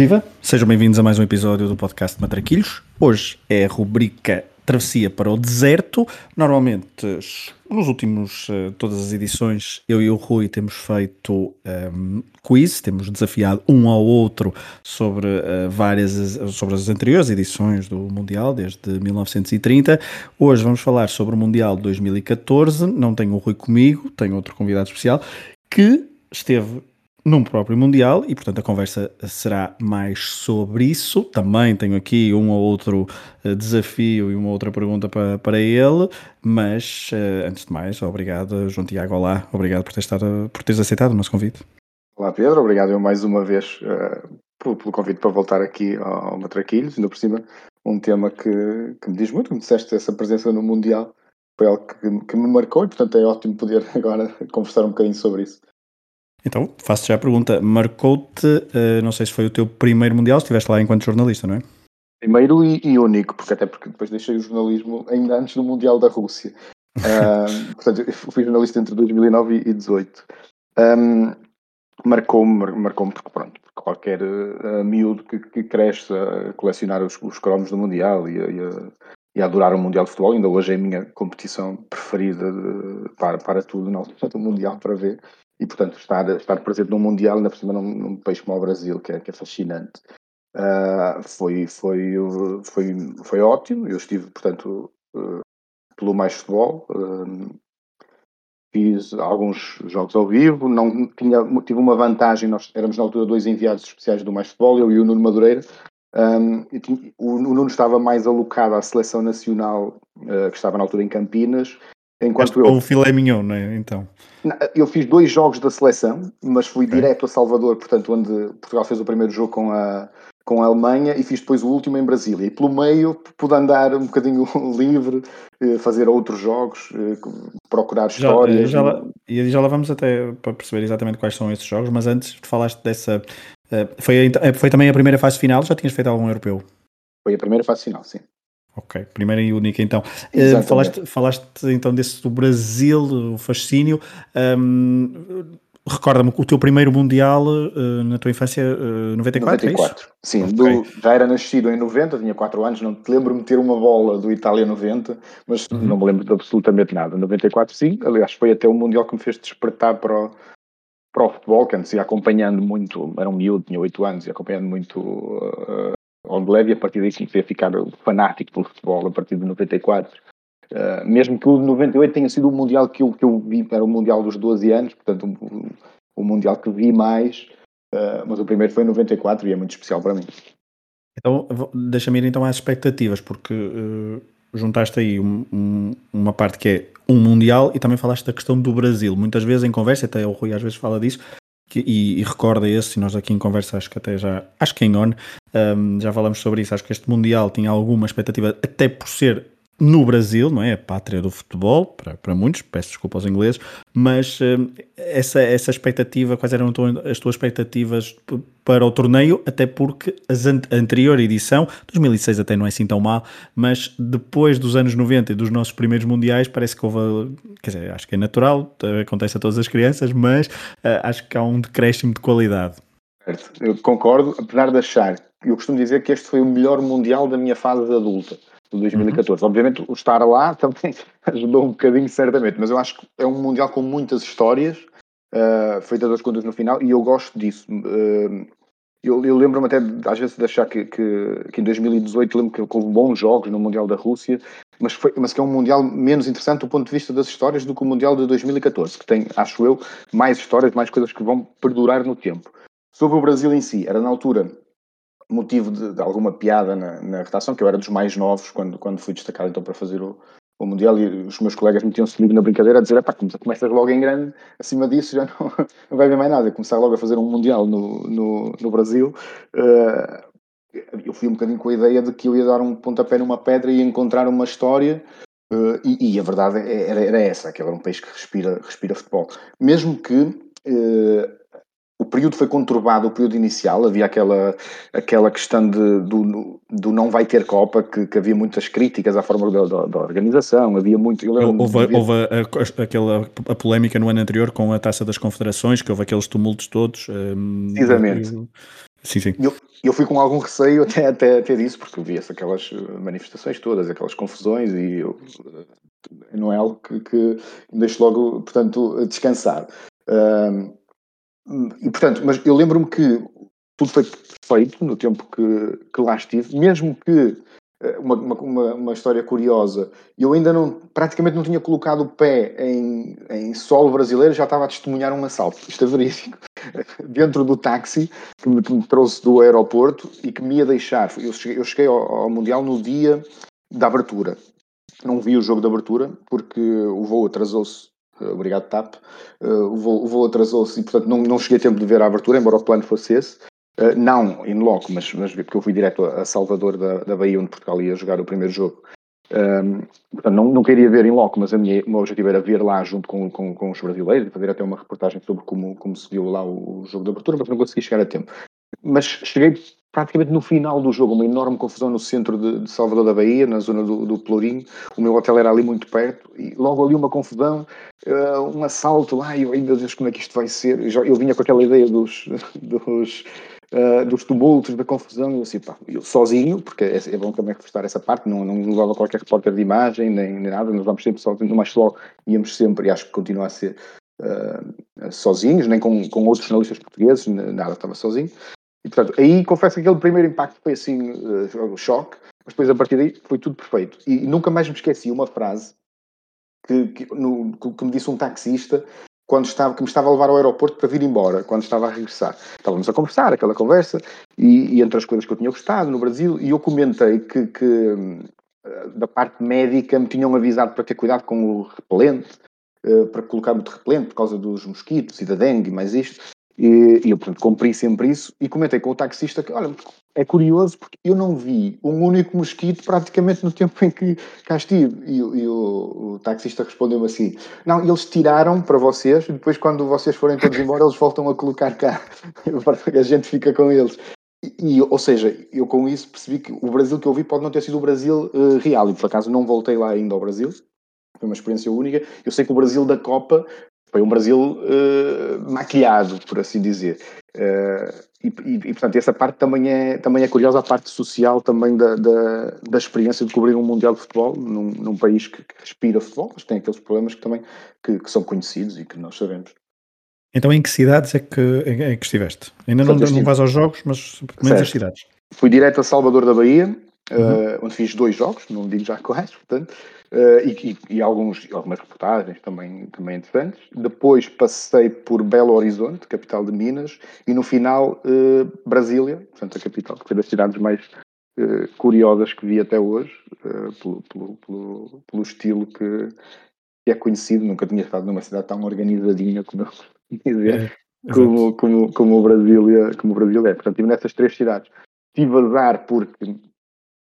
Viva! Sejam bem-vindos a mais um episódio do podcast Matraquilhos. Hoje é a rubrica Travessia para o Deserto. Normalmente, nos últimos, eh, todas as edições, eu e o Rui temos feito um, ehm, quiz, temos desafiado um ao outro sobre uh, várias, sobre as anteriores edições do Mundial, desde 1930. Hoje vamos falar sobre o Mundial de 2014. Não tenho o Rui comigo, tenho outro convidado especial que esteve num próprio Mundial e, portanto, a conversa será mais sobre isso. Também tenho aqui um ou outro uh, desafio e uma outra pergunta para, para ele, mas uh, antes de mais, obrigado, João Tiago. Olá, obrigado por, ter estado, por teres aceitado o nosso convite. Olá, Pedro, obrigado eu mais uma vez uh, pelo, convite para voltar aqui ao, ao Matraquilhos, ainda por cima, um tema que, que me diz muito, me disseste essa presença no Mundial. Foi algo que, que me marcou e, portanto, é ótimo poder agora conversar um bocadinho sobre isso. Então, faço já a pergunta. Marcou-te, uh, não sei se foi o teu primeiro Mundial, estiveste lá enquanto jornalista, não é? Primeiro e, e, único, porque até porque depois deixei o jornalismo ainda antes do Mundial da Rússia. Uh, portanto, eu fui jornalista entre 2009 e 2018. Um, marcou-me, marcou-me porque pronto, porque qualquer uh, miúdo que, que cresce a colecionar os, os cromos do Mundial e, e, a, e a adorar o Mundial de Futebol, ainda hoje é a minha competição preferida de, para, para tudo, não, do Mundial para ver e, portanto, estar, estar presente num Mundial, por cima num, num país como o Brasil, que é, que é fascinante, uh, foi, foi, foi, foi ótimo. Eu estive, portanto, uh, pelo Mais Futebol, uh, fiz alguns jogos ao vivo, não tinha, tive uma vantagem, nós éramos na altura dois enviados especiais do Mais Futebol, eu e o Nuno Madureira, um, o, o Nuno estava mais alocado à seleção nacional, que estava na altura em Campinas, Enquanto eu... o filé mignon, não é? Então. Eu fiz dois jogos da seleção, mas fui okay. direto a Salvador, portanto, onde Portugal fez o primeiro jogo com a, com a Alemanha e fiz depois o último em Brasília. E pelo meio pude andar um bocadinho livre, eh, fazer outros jogos, eh, procurar histórias. Já, já, e já lá vamos até para perceber exatamente quais são esses jogos, mas antes falaste dessa. Eh, foi, foi também a primeira fase final? Já tinhas feito algum europeu? Foi a primeira fase final, sim. Ok, primeira e única então. Uh, falaste, falaste então desse do Brasil, o fascínio. Um, Recorda-me o teu primeiro Mundial uh, na tua infância, uh, 94, 94. É Sim, okay. do, já era nascido em 90, tinha 4 anos, não te lembro-me de ter uma bola do Itália 90, mas uhum. não me lembro de absolutamente nada. 94 sim, aliás foi até o Mundial que me fez despertar para o, para o futebol, que antes ia acompanhando muito, era um miúdo, tinha 8 anos, ia acompanhando muito uh, onde leve a partir daí comecei a ficar fanático pelo futebol a partir de 94. Uh, eh, mesmo que o de 98 tenha sido o Mundial que eu, que eu vi, era o Mundial dos 12 anos, portanto o, o Mundial que vi mais, uh, mas o primeiro foi em 94 e é muito especial para mim. Então deixa-me ir então às expectativas, porque uh, juntaste aí um, um, uma parte que é um Mundial e também falaste da questão do Brasil. Muitas vezes em conversa, até o Rui às vezes fala disso, que, e, e, recorda esse, e nós aqui em conversa acho que até já, acho que em on, um, já falamos sobre isso, acho que este Mundial tinha alguma expectativa, até por ser no Brasil, não é? A pátria do futebol, para, para muitos, peço desculpa aos ingleses, mas uh, essa, essa expectativa, quais eram as tuas expectativas para o torneio? Até porque a anterior edição, 2006 até não é assim tão mal, mas depois dos anos 90 e dos nossos primeiros mundiais, parece que houve, quer dizer, acho que é natural, acontece a todas as crianças, mas uh, acho que há um decréscimo de qualidade. Certo, eu concordo, apesar de achar, eu costumo dizer que este foi o melhor mundial da minha fase adulta de 2014. Uhum. Obviamente, o estar lá também ajudou um bocadinho, certamente, mas eu acho que é um Mundial com muitas histórias, uh, feitas das contas no final, e eu gosto disso. Uh, eu, eu lembro-me até, às vezes, de achar que, que, que em 2018 lembro que houve bons jogos no Mundial da Rússia, mas, foi, mas que é um Mundial menos interessante do ponto de vista das histórias do que o Mundial de 2014, que tem, acho eu, mais histórias, mais coisas que vão perdurar no tempo. Sobre o Brasil em si, era na altura motivo de, de alguma piada na, na, redação, que eu era dos mais novos quando, quando fui destacado então para fazer o, o Mundial e os meus colegas metiam-se comigo na brincadeira a dizer, pá, começas logo em grande, acima disso já não, não vai ver mais nada, começar logo a fazer um Mundial no, no, no Brasil. Uh, eu fui um bocadinho com a ideia de que eu ia dar um pontapé numa pedra e encontrar uma história Uh, e, e, a verdade é, era, era essa, que era um país que respira, respira futebol. Mesmo que uh, o período foi conturbado, o período inicial, havia aquela, aquela questão de, do, do não vai ter Copa, que, que havia muitas críticas à forma da, da, da organização, havia muito... houve, havia... houve a, a, aquela a polémica no ano anterior com a Taça das Confederações, que houve aqueles tumultos todos. Um, Precisamente. Sim, sim. Eu, eu fui com algum receio até, até, até disso, porque via-se aquelas manifestações todas, aquelas confusões, e eu, não é algo que, que me deixe logo, portanto, descansar. Um, e, portanto, mas eu lembro-me que tudo foi feito no tempo que, que lá estive, mesmo que eh, uma, uma, uma, história curiosa. Eu ainda não, praticamente não tinha colocado o pé em, em solo brasileiro, já estava a testemunhar um assalto. Isto é verídico. Dentro do táxi que me, que me, trouxe do aeroporto e que me ia deixar. Eu cheguei, eu cheguei ao, ao, Mundial no dia da abertura. Não vi o jogo de abertura porque o voo atrasou-se. Obrigado, TAP. Uh, o voo, atrasou-se e, portanto, não, não cheguei a tempo de ver a abertura, embora o plano fosse esse. Uh, não in loco, mas, mas porque eu fui direto a Salvador da, da Bahia, onde Portugal ia jogar o primeiro jogo. Um, portanto, não, não queria ver em loco, mas a minha, o meu objetivo era ver lá junto com, com, com os brasileiros e fazer até uma reportagem sobre como, como se viu lá o, o jogo de abertura, mas não consegui chegar a tempo. Mas cheguei praticamente no final do jogo, uma enorme confusão no centro de, de Salvador da Bahia, na zona do, do. O meu hotel era ali muito perto e logo ali uma confusão, uh, um assalto eu, ai meu Deus, como é que isto vai ser? Eu, já, eu vinha com aquela ideia dos, dos, uh, dos tumultos, da confusão. Eu assim, pá, eu sozinho, porque é, é bom também reforçar essa parte, não, não levava qualquer repórter de imagem nem, nem nada, nós vamos sempre sozinhos, no mais só íamos sempre, e acho que continua a ser. Uh, sozinhos, nem com, com outros jornalistas portugueses, nada, estava sozinho. E portanto, aí confesso que aquele primeiro impacto foi assim, uh, choque, mas depois a partir daí foi tudo perfeito. E, nunca mais me esqueci uma frase que, que, no, que, me disse um taxista quando estava, que me estava a levar ao aeroporto para vir embora, quando estava a regressar. Estávamos a conversar, aquela conversa, e, e entre as coisas que eu tinha gostado no Brasil, e eu comentei que, que eh, da parte médica me tinham avisado para ter cuidado com o repelente, uh, para colocar muito repelente por causa dos mosquitos e da dengue e mais isto. E, e eu, portanto, cumpri sempre isso e comentei com o taxista que, olha, é curioso porque eu não vi um único mosquito praticamente no tempo em que cá estive. E, e o, o, taxista respondeu-me assim: Não, eles tiraram para vocês e depois, quando vocês forem todos embora, eles voltam a colocar cá. a gente fica com eles. E, ou seja, eu com isso percebi que o Brasil que eu vi pode não ter sido o Brasil uh, real. E por acaso não voltei lá ainda ao Brasil. Foi uma experiência única. Eu sei que o Brasil da Copa foi um Brasil uh, maquilhado, por assim dizer. Uh, e, e, e, portanto, essa parte também é, também é curiosa, a parte social também da, da, da experiência de cobrir um Mundial de Futebol num, num país que, que, respira futebol, mas tem aqueles problemas que também que, que, são conhecidos e que nós sabemos. Então, em que cidades é que, é que estiveste? Ainda não, não vais aos jogos, mas pelo menos as cidades. Fui direto a Salvador da Bahia, uhum. uh, onde fiz dois jogos, não digo já quais, portanto, Uh, e, e, e, alguns, algumas reportagens também, também interessantes. Depois passei por Belo Horizonte, capital de Minas, e no final uh, Brasília, portanto a capital, que foi das cidades mais curiosas que vi até hoje, pelo, pelo, pelo, pelo, estilo que, que, é conhecido. Nunca tinha estado numa cidade tão organizadinha como eu dizer, é, como, como, como, o Brasília, como o Brasília é. Portanto, estive nessas três cidades. Tive azar porque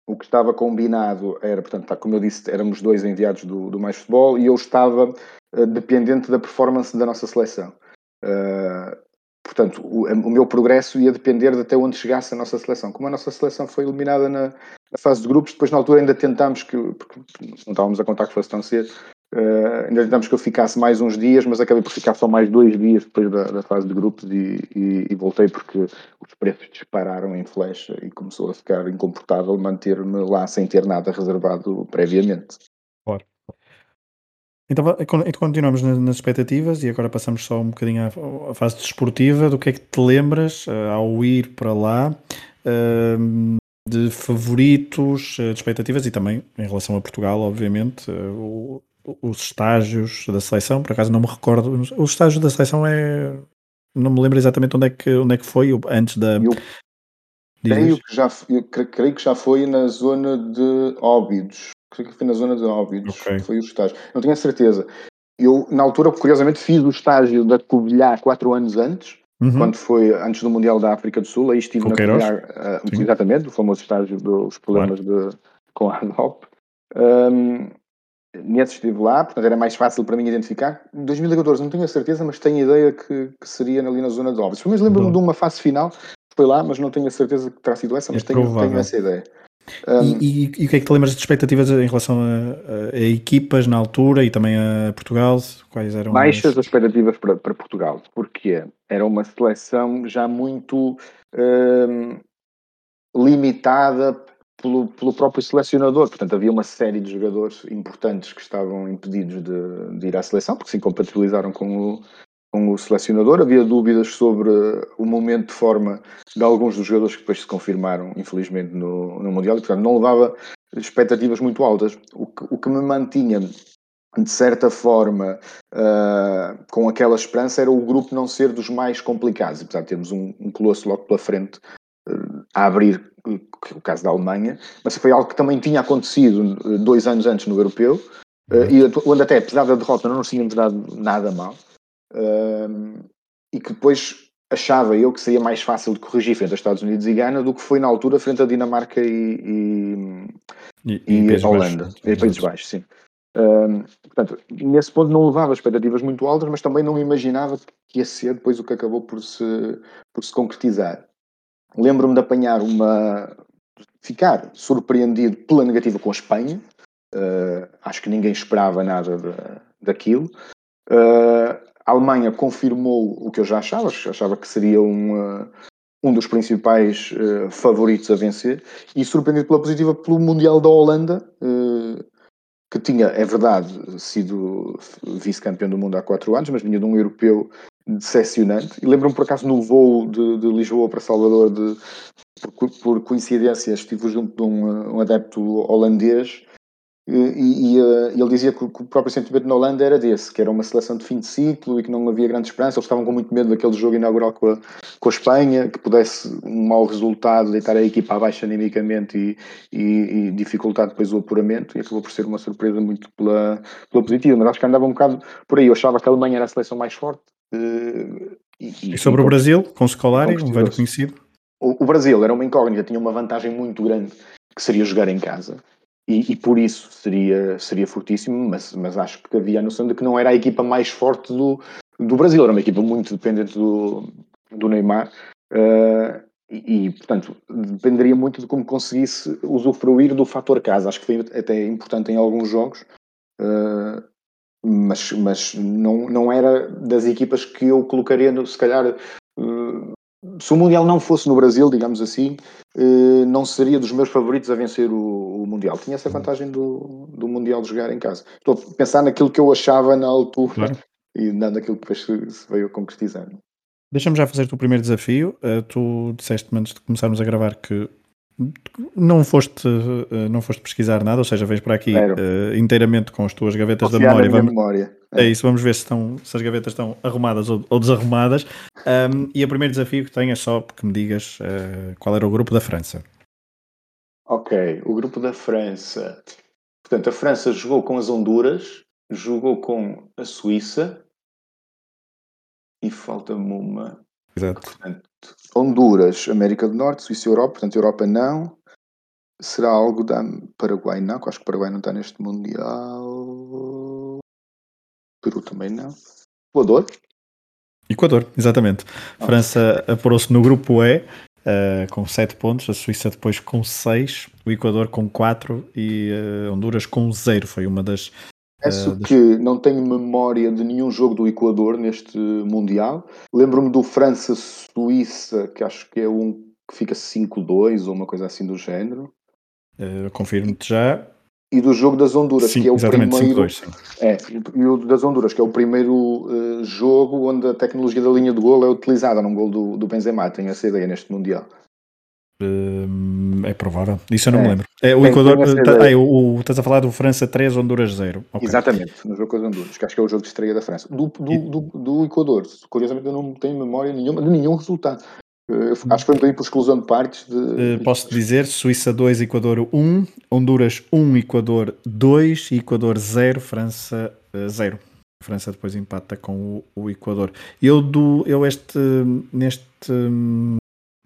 o que estava combinado era, portanto, tá, como eu disse, éramos dois enviados do, do Mais Futebol e eu estava uh, dependente da performance da nossa seleção. Uh, portanto, o, o, meu progresso ia depender de até onde chegasse a nossa seleção. Como a nossa seleção foi eliminada na, na fase de grupos, depois na altura ainda tentámos que, porque não estávamos a contar que fosse tão cedo, Uh, ainda tentámos que eu ficasse mais uns dias, mas acabei por ficar só mais dois dias depois da, da fase de grupos e, e, e, voltei porque os preços dispararam em flecha e começou a ficar incomportável manter-me lá sem ter nada reservado previamente. Claro. Então, continuamos nas expectativas e agora passamos só um bocadinho à, à fase desportiva. Do que é que te lembras uh, ao ir para lá? Uh, de favoritos, de expectativas e também em relação a Portugal, obviamente, os estágios da seleção, por acaso não me recordo. Os estágios da seleção é. Não me lembro exatamente onde é que, onde é que foi, antes da. Eu creio que, já, eu creio que já foi na zona de Óbidos. Creio que foi na zona de Óbidos. Okay. Foi o estágio. Não tinha certeza. Eu, na altura, curiosamente, fiz o estágio da Covilhã quatro anos antes, uhum. quando foi antes do Mundial da África do Sul. Aí estive na Covilhã, uh, exatamente, o famoso estágio dos problemas claro. de, com a ADOP. Um, Nesse estive lá, portanto era mais fácil para mim identificar. Em 2014 não tenho a certeza, mas tenho a ideia que, que seria ali na zona de Óbidos. Pelo menos lembro-me de uma fase final, foi lá, mas não tenho a certeza que terá sido essa, mas é tenho, tenho, essa ideia. Um, e, e, e, o que é que te lembras de expectativas em relação a, a, a, equipas na altura e também a Portugal? Quais eram Baixas as expectativas para, para Portugal, porque era uma seleção já muito um, limitada pelo, pelo próprio selecionador. Portanto, havia uma série de jogadores importantes que estavam impedidos de, de ir à seleção, porque se incompatibilizaram com o, com o selecionador. Havia dúvidas sobre o momento de forma de alguns dos jogadores que depois se confirmaram, infelizmente, no, no Mundial. E, portanto, não levava expectativas muito altas. O que, o que me mantinha, de certa forma, uh, com aquela esperança era o grupo não ser dos mais complicados. Apesar de termos um, um colosso logo pela frente a abrir, o caso da Alemanha, mas foi algo que também tinha acontecido dois anos antes no Europeu. Uh, e onde até, apesar da derrota, não nos tínhamos dado nada mal e que depois achava eu que seria mais fácil de corrigir frente aos Estados Unidos e Gana do que foi na altura frente a Dinamarca e, e, e, e, e Holanda, Baixos. e Países Baixos, sim. Um, portanto, nesse ponto não levava expectativas muito altas, mas também não imaginava que ia ser depois o que acabou por se, por se concretizar. Lembro-me de apanhar uma. ficar surpreendido pela negativa com a Espanha. Uh, acho que ninguém esperava nada de, daquilo. Uh, a Alemanha confirmou o que eu já achava, achava que seria um, uh, um dos principais favoritos a vencer, e surpreendido pela positiva pelo Mundial da Holanda, que tinha, é verdade, sido vice-campeão do mundo há quatro anos, mas vinha de um europeu decepcionante. E lembro-me, por acaso, no voo de, de Lisboa para Salvador, de, por, por, coincidência, estive junto de um, um adepto holandês e, e, uh, ele dizia que, que, o próprio sentimento na Holanda era desse, que era uma seleção de fim de ciclo e que não havia grande esperança. Eles estavam com muito medo daquele jogo inaugural com a, com a Espanha, que pudesse um mau resultado deitar a equipa abaixo animicamente e, e, e, dificultar depois o apuramento. E acabou por ser uma surpresa muito pela, pela positiva. Mas acho que andava um bocado por aí. Eu achava que a Alemanha era a seleção mais forte. Uh, e, sobre o Brasil, com o Scolari, um velho conhecido? O, o Brasil era uma incógnita, tinha uma vantagem muito grande que seria jogar em casa e, e, por isso seria, seria fortíssimo, mas, mas acho que havia a noção de que não era a equipa mais forte do, do Brasil, era uma equipa muito dependente do, do Neymar. Uh, e, e, portanto, dependeria muito de como conseguisse usufruir do fator casa. Acho que foi até importante em alguns jogos, uh, mas, mas não, não era das equipas que eu colocaria, se calhar, uh, se o Mundial não fosse no Brasil, digamos assim, eh, não seria dos meus favoritos a vencer o, o Mundial. Tinha essa vantagem do, do Mundial de jogar em casa. Estou a pensar naquilo que eu achava na altura claro. e não naquilo que depois se, veio a concretizar. Deixa-me já fazer-te o primeiro desafio. Uh, tu disseste antes de começarmos a gravar que não foste, uh, não foste pesquisar nada, ou seja, vens para aqui uh, inteiramente com as tuas gavetas da memória. Vamos, memória. É. é. isso, vamos ver se, estão, se as gavetas estão arrumadas ou, ou desarrumadas. Um, e o primeiro desafio que tenho é só que me digas uh, qual era o grupo da França. Ok, o grupo da França. Portanto, a França jogou com as Honduras, jogou com a Suíça e falta-me uma. Exato. Portanto, Honduras, América do Norte, Suíça e Europa, portanto, Europa não. Será algo da Paraguai? Não, acho que o Paraguai não está neste Mundial. Peru também não. Equador? Equador, exatamente. Ah. França apurou-se no grupo E uh, com 7 pontos, a Suíça depois com 6, o Equador com 4 e uh, Honduras com 0. Foi uma das Confesso uh, que não tenho memória de nenhum jogo do Equador neste Mundial. Lembro-me do França-Suíça, que acho que é um que fica 5-2 ou uma coisa assim do género. Uh, Confirmo-te já. E do jogo das Honduras, sim, que é o primeiro. 5 -2, é, e o das Honduras, que é o primeiro uh, jogo onde a tecnologia da linha de gol é utilizada num gol do, do Benzema. Tenho essa ideia neste Mundial. Hum, é provável. Isso eu não é. me lembro. É, o Equador. Tá, ah, o, estás a falar do França 3, Honduras 0. Okay. Exatamente, no jogo com as Honduras, que acho que é o jogo de estreia da França. Do, do, do, do Equador, curiosamente eu não tenho memória nenhuma de nenhum resultado. Eu acho que foi um bocadinho por exclusão de partes. De... Uh, posso dizer: Suíça 2, Equador 1, Honduras 1, Equador 2, Equador 0, França 0. Uh, França depois empata com o, o Equador. Eu, do, eu este, neste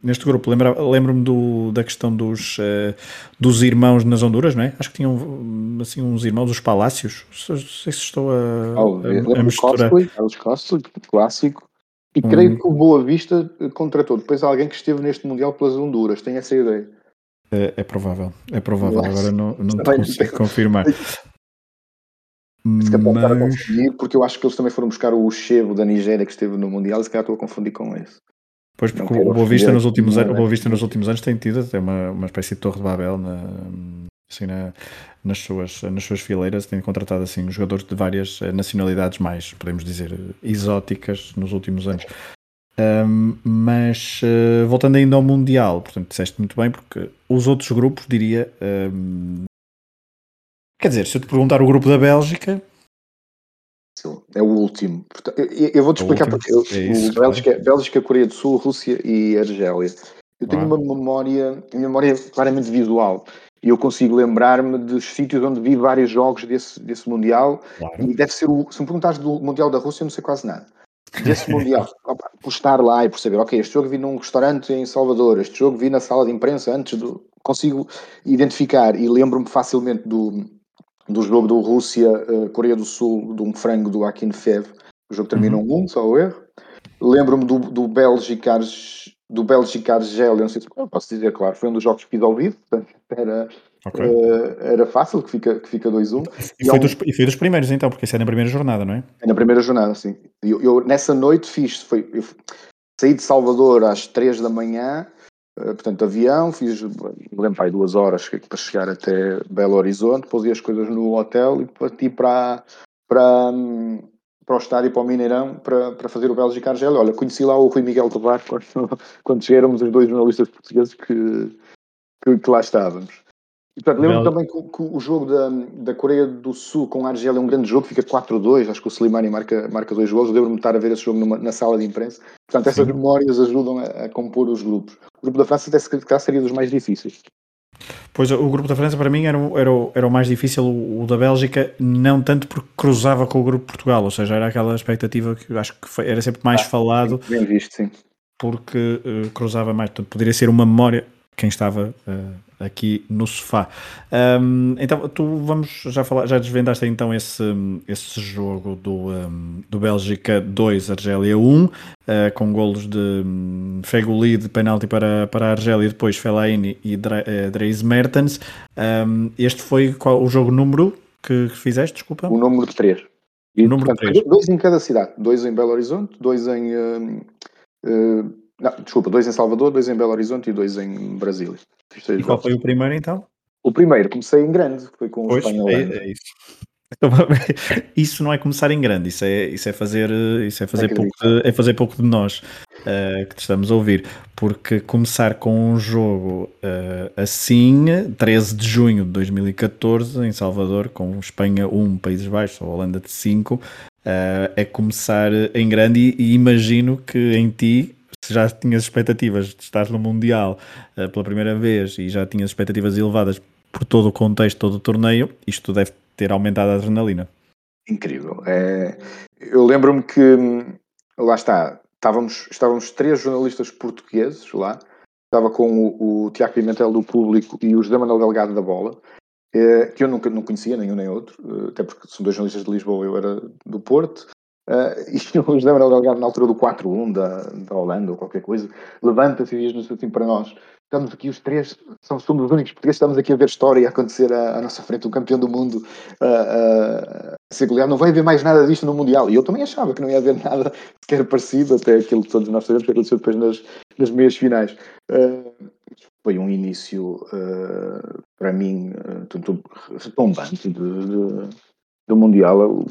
neste grupo. Lembro-me do, da questão dos, uh, dos irmãos nas Honduras, não é? Acho que tinham assim uns irmãos, os Palácios. Não sei se estou a, oh, a, a misturar. Carlos Costly, clássico. E hum. creio que o Boa Vista contratou depois alguém que esteve neste Mundial pelas Honduras, tenho essa ideia. É, é provável, é provável. Agora não, não consigo confirmar. Se calhar estar a confundir, porque eu acho que eles também foram buscar o Chevo da Nigéria que esteve no Mundial, e se calhar estou a confundir com esse. Pois, porque o Boa Vista nos últimos anos, o Boa Vista nos últimos anos tem tido até uma, uma espécie de torre de Babel na, assim, na, nas, suas, nas suas fileiras, tem contratado assim jogadores de várias eh, nacionalidades mais, podemos dizer, exóticas nos últimos anos. Um, mas uh, voltando ainda ao Mundial, portanto, disseste muito bem, porque os outros grupos, diria, um, Quer dizer, se eu te perguntar o grupo da Bélgica. É o último. Eu vou-te é explicar porque. É isso, Bélgica, é. Bélgica, Coreia do Sul, Rússia e Argélia. Eu tenho ah. uma memória, uma memória claramente visual. E eu consigo lembrar-me dos sítios onde vi vários jogos desse, desse Mundial. Claro. E deve ser o. Se me perguntares do Mundial da Rússia, eu não sei quase nada. Desse Mundial, por estar lá e por saber, ok, este jogo vi num restaurante em Salvador, este jogo vi na sala de imprensa antes do. Consigo identificar e lembro-me facilmente do, do jogo do Rússia-Coreia uh, do Sul, de um frango do Akinfev. O jogo terminou uhum. um, só o erro. Lembro-me do, do Bélgica do Bélgica Argélia, não sei se posso dizer, claro, foi um dos jogos que fiz ao vivo, era, okay. uh, era fácil, que fica, que fica 2-1. E, e, foi um... dos, e foi dos primeiros então, porque isso é na primeira jornada, não é? É na primeira jornada, sim. Eu, eu nessa noite fiz, foi, eu saí de Salvador às 3 da manhã, eh, portanto, avião, fiz, lembro aí duas horas para chegar até Belo Horizonte, pôs as coisas no hotel e parti para, para, para o estádio, para o Mineirão, para, para fazer o Bélgica Argélia. Olha, conheci lá o Rui Miguel Tovar quando, quando os dois jornalistas portugueses que, que, que lá estávamos. E, portanto, lembro também que, que, o jogo da, da Coreia do Sul com a Argélia é um grande jogo, fica 4-2, acho que o Slimani marca, marca dois gols, lembro-me de estar a ver esse jogo numa, na sala de imprensa. Portanto, essas Sim. memórias ajudam a, a, compor os grupos. O grupo da França até se calhar seria dos mais difíceis. Pois o grupo da França para mim era, era, era o mais difícil, o, o, da Bélgica, não tanto porque cruzava com o grupo de Portugal, ou seja, era aquela expectativa que acho que foi, era sempre mais ah, falado. Bem visto, sim. Porque uh, cruzava mais, portanto, poderia ser uma memória, quem estava uh, aqui no sofá. Um, então, tu vamos já falar, já desvendaste então esse, esse jogo do, um, do Bélgica 2, Argélia 1, uh, com golos de um, Feguli de penalti para, para a Argélia depois Fellaini e uh, Dries Mertens. Um, este foi qual, o jogo número que, que fizeste, desculpa? O número 3. E, o número portanto, 3. Dois em cada cidade, dois em Belo Horizonte, dois em. Uh, não, desculpa, dois em Salvador, dois em Belo Horizonte e dois em Brasília. E qual foi o primeiro então? O primeiro, comecei em grande, foi com pois, o espanhol. É, é isso. isso não é começar em grande, isso é, isso é fazer, isso é fazer, pouco de, é fazer pouco de nós uh, que te estamos a ouvir, porque começar com um jogo uh, assim, 13 de junho de 2014, em Salvador, com Espanha 1, Países Baixos, ou Holanda de 5, uh, é começar em grande e, e imagino que em ti se já tinhas expectativas de estar no Mundial uh, pela primeira vez e já tinhas expectativas elevadas por todo o contexto, todo o torneio, isto deve ter aumentado a adrenalina. Incrível. É, eu lembro-me que, lá está, estávamos, estávamos três jornalistas portugueses lá, estava com o, o Tiago Pimentel do Público e o José Manuel Delgado da Bola, é, que eu nunca não conhecia, nenhum nem outro, eh, até porque são dois jornalistas de Lisboa, eu era do Porto, Uh, e o José Manuel Delgado, na altura do 4-1 da, da Holanda ou qualquer coisa, levanta-se e diz-nos assim para nós: estamos aqui os três, somos, somos os únicos portugueses, estamos aqui a ver história a acontecer à, à nossa frente, o campeão do mundo uh, uh, a ser goleado, não vai haver mais nada disto no Mundial. E eu também achava que não ia haver nada sequer parecido, até aquilo que todos nós sabemos que aconteceu depois nas, nas meias finais. Uh, foi um início, para mim, uh, retumbante de, de do Mundial, eu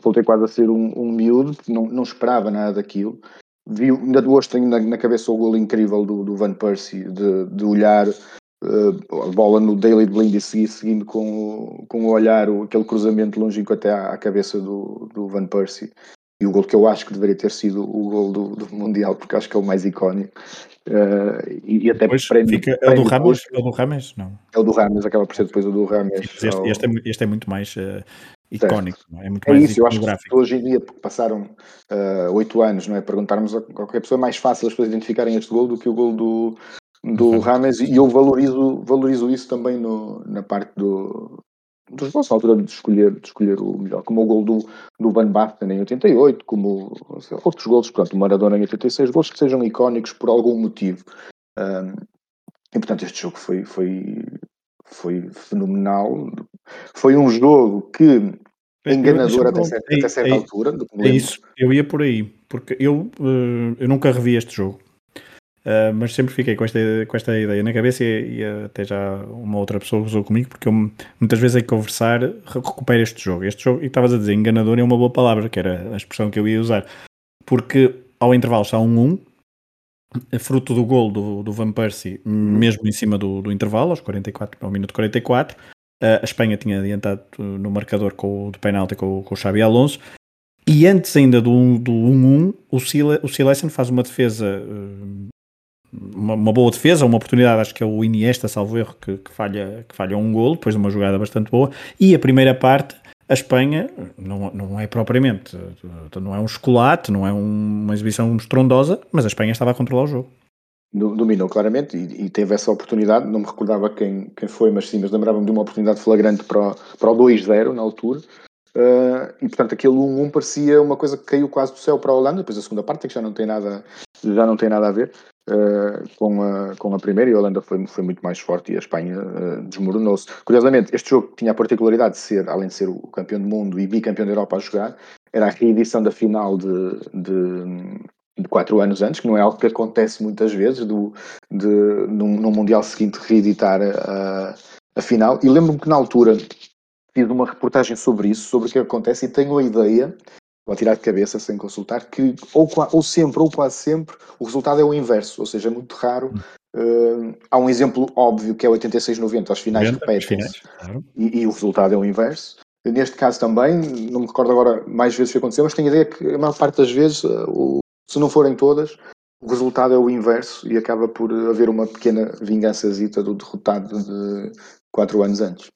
voltei quase a ser um, um miúdo, não, não esperava nada daquilo. Vi, ainda hoje tenho na, na cabeça o gol incrível do, do Van Persie, de, de olhar uh, a bola no Daily Blind e seguir seguindo com, com o olhar o, aquele cruzamento longínquo até à, à, cabeça do, do Van Persie. E o gol que eu acho que deveria ter sido o gol do, do Mundial, porque acho que é o mais icónico. Uh, e, e, até depois prende, fica, é o do Rames? É o do Rames? Não. É o do Rames, acaba por ser depois o do Rames. Este, este, é, este é muito mais uh, icónico, é? é? muito é mais isso, eu acho que hoje em dia, porque passaram uh, oito uh, anos, não é? Perguntarmos a qualquer pessoa, é mais fácil as pessoas identificarem este gol do que o gol do, do uhum. Rames, e eu valorizo, valorizo isso também no, na parte do, dos na altura de escolher, de escolher o melhor, como o gol do, do Van Basten em 88, como sei, outros gols, portanto, o Maradona em 86, gols que sejam icónicos por algum motivo. Um, E portanto este jogo foi, foi, foi fenomenal. Foi um jogo que enganador até certa, até certa é, altura. É isso, eu ia por aí, porque eu, eh, eu nunca revi este jogo. Uh, mas sempre fiquei com esta, com esta ideia na cabeça e, e, até já uma outra pessoa usou comigo, porque eu muitas vezes em conversar recupero este jogo. Este jogo, e estavas a dizer, enganador é uma boa palavra, que era a expressão que eu ia usar, porque ao intervalo está um 1, fruto do gol do, do Van Persie, mesmo em cima do, do intervalo, aos 44, ao minuto 44. Uh, a Espanha tinha adiantado no marcador com o de penalti com, com o Xabi Alonso. E antes ainda do 1-1, o, Sile, o Silesen faz uma defesa uh, uma, uma, boa defesa, uma oportunidade, acho que é o Iniesta, salvo erro, que, que, falha, que falha um golo, depois de uma jogada bastante boa, e a primeira parte, a Espanha não, não é propriamente, não é um chocolate, não é um, uma exibição estrondosa, mas a Espanha estava a controlar o jogo. Dominou claramente e, e, teve essa oportunidade, não me recordava quem, quem foi, mas sim, mas lembrava-me de uma oportunidade flagrante para o, para o 2-0 na altura, uh, e portanto aquele 1-1 parecia uma coisa que caiu quase do céu para a Holanda, depois a segunda parte que já não tem nada, já não tem nada a ver, Uh, com, a, com a primeira e a Holanda foi, foi muito mais forte e a Espanha uh, desmoronou-se. Curiosamente, este jogo tinha a particularidade de ser, além de ser o campeão do mundo e bicampeão da Europa a jogar, era a reedição da final de, de, de quatro anos antes, que não é algo que acontece muitas vezes, do, de, num, num Mundial seguinte reeditar a, a final. E lembro-me que na altura fiz uma reportagem sobre isso, sobre o que acontece, e tenho a ideia ou a tirar de cabeça sem consultar, que ou, ou sempre, ou quase sempre, o resultado é o inverso, ou seja, é muito raro. Uh, há um exemplo óbvio que é 86-90, aos finais 90, repetem claro. e, e, o resultado é o inverso. Neste caso também, não me recordo agora mais vezes que aconteceu, mas tenho a ideia que a maior parte das vezes, o, se não forem todas, o resultado é o inverso e acaba por haver uma pequena vingançazita do derrotado de quatro anos antes.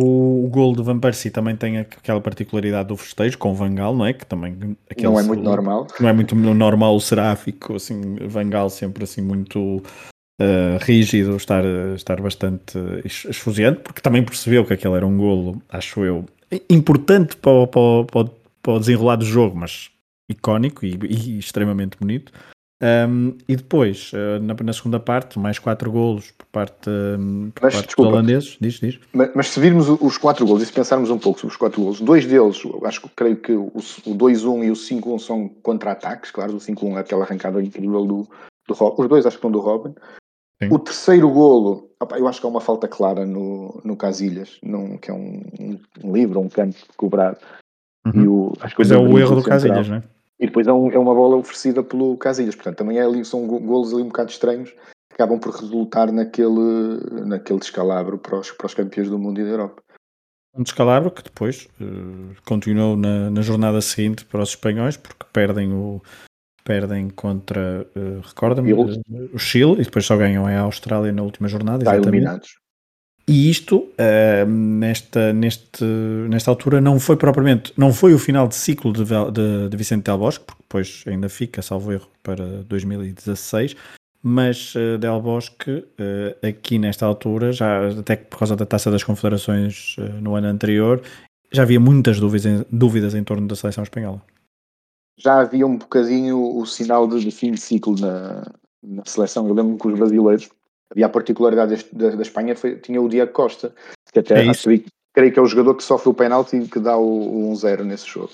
O, o gol do Van Persie também tem aquela particularidade do festejo com o Vangal, não é? Que também não é muito normal. Não é muito normal o seráfico, assim, Vangal sempre assim muito uh, rígido, estar, estar bastante esfuziante, porque também percebeu que aquele era um golo, acho eu, importante para, para, para, para o desenrolar do jogo, mas icónico e, e extremamente bonito. Um, e depois, uh, na, na, segunda parte, mais quatro golos por parte, um, por mas, parte desculpa, dos holandeses. Diz, diz. Mas, mas, se virmos os quatro golos e se pensarmos um pouco sobre os quatro golos, dois deles, acho que creio que o, o 2-1 e o 5-1 são contra-ataques, claro, o 5-1 é aquela arrancada incrível do, do Robin. Os dois acho que são do Robin. Sim. O terceiro golo, opa, eu acho que há uma falta clara no, no Casilhas, num, que é um, um, um livro, um canto cobrado. Uhum. E o, acho que pois é o erro do Casilhas, não é? E depois é, um, é, uma bola oferecida pelo Casilhas. Portanto, também é ali, são golos ali um bocado estranhos que acabam por resultar naquele, naquele descalabro para os, para os campeões do mundo e da Europa. Um descalabro que depois uh, continuou na, na, jornada seguinte para os espanhóis, porque perdem o perdem contra, uh, recorda-me, uh, o Chile e depois só ganham a Austrália na última jornada. Está eliminados. E isto, uh, nesta, neste, nesta altura, não foi propriamente, não foi o final de ciclo de, de, de Vicente Del Bosque, porque depois ainda fica, salvo erro, para 2016, mas uh, Del Bosque, uh, aqui nesta altura, já até por causa da taça das confederações uh, no ano anterior, já havia muitas dúvidas dúvidas em torno da seleção espanhola. Já havia um bocadinho o sinal de, de fim de ciclo na, na seleção. Eu lembro que os brasileiros havia a particularidade da, da Espanha, foi, tinha o Diego Costa, que até é acho, creio que é o jogador que sofre o penalti e que dá o, o 1-0 nesse jogo.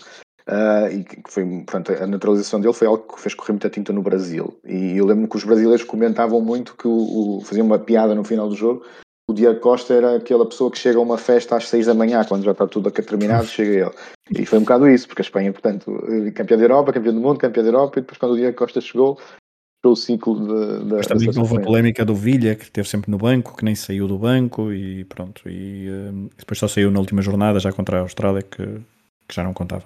Uh, e que foi, portanto, a naturalização dele foi algo que fez correr muita tinta no Brasil. E eu lembro que os brasileiros comentavam muito que o, o faziam uma piada no final do jogo. O Diego Costa era aquela pessoa que chega a uma festa às 6 da manhã, quando já está tudo terminado, chega ele. E foi um bocado isso, porque a Espanha, portanto, campeã da Europa, campeã do mundo, campeã da Europa, e depois quando o Diego Costa chegou, o ciclo de, Mas também houve a polémica do Vilha, que esteve sempre no banco, que nem saiu do banco e pronto. E uh, depois só saiu na última jornada, já contra a Austrália, que, que já não contava.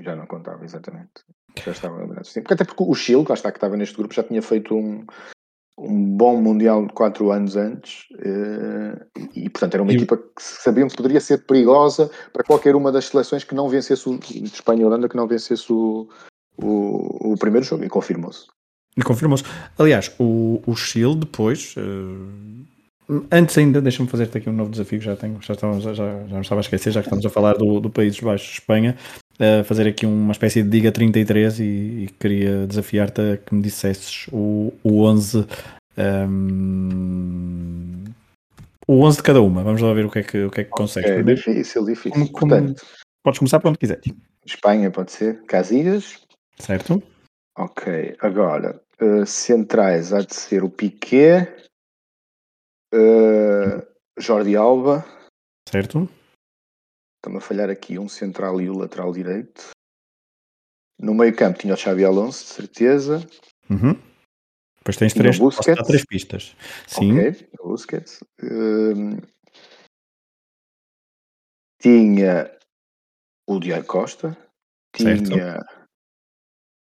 Já não contava, exatamente. Já estava Até porque o Chile, lá está, que estava neste grupo, já tinha feito um, um bom Mundial de 4 anos antes uh, e, portanto, era uma e... equipa que sabiam que poderia ser perigosa para qualquer uma das seleções que não vencesse o de Espanha e Holanda, que não vencesse o, o, o primeiro jogo, e confirmou-se. E confirmou-se. Aliás, o, o Chile depois. Uh, antes ainda, deixa-me fazer-te aqui um novo desafio, já tenho, já, estamos, já, já não estava a esquecer, já que estamos a falar do, do Países Baixos, Espanha, uh, fazer aqui uma espécie de Diga 33 e, e queria desafiar-te a que me dissesses o, o 11 Um, o 11 de cada uma, vamos lá ver o que é que, o que, é que consegues. É Primeiro, difícil, difícil. como- como- Portanto, podes começar por onde quiseres. Espanha pode ser. Casillas. Certo? Ok. Agora, eh, centrais há de ser o Piquet, eh, Jordi Alba. Certo? Estão a falhar aqui um central e o lateral direito. No meio campo tinha o Xavi Alonso, de certeza. Uhum. Depois tens três, Busquets? três pistas. Sim, o Busquets. Hum, tinha o Diego Costa. Certo.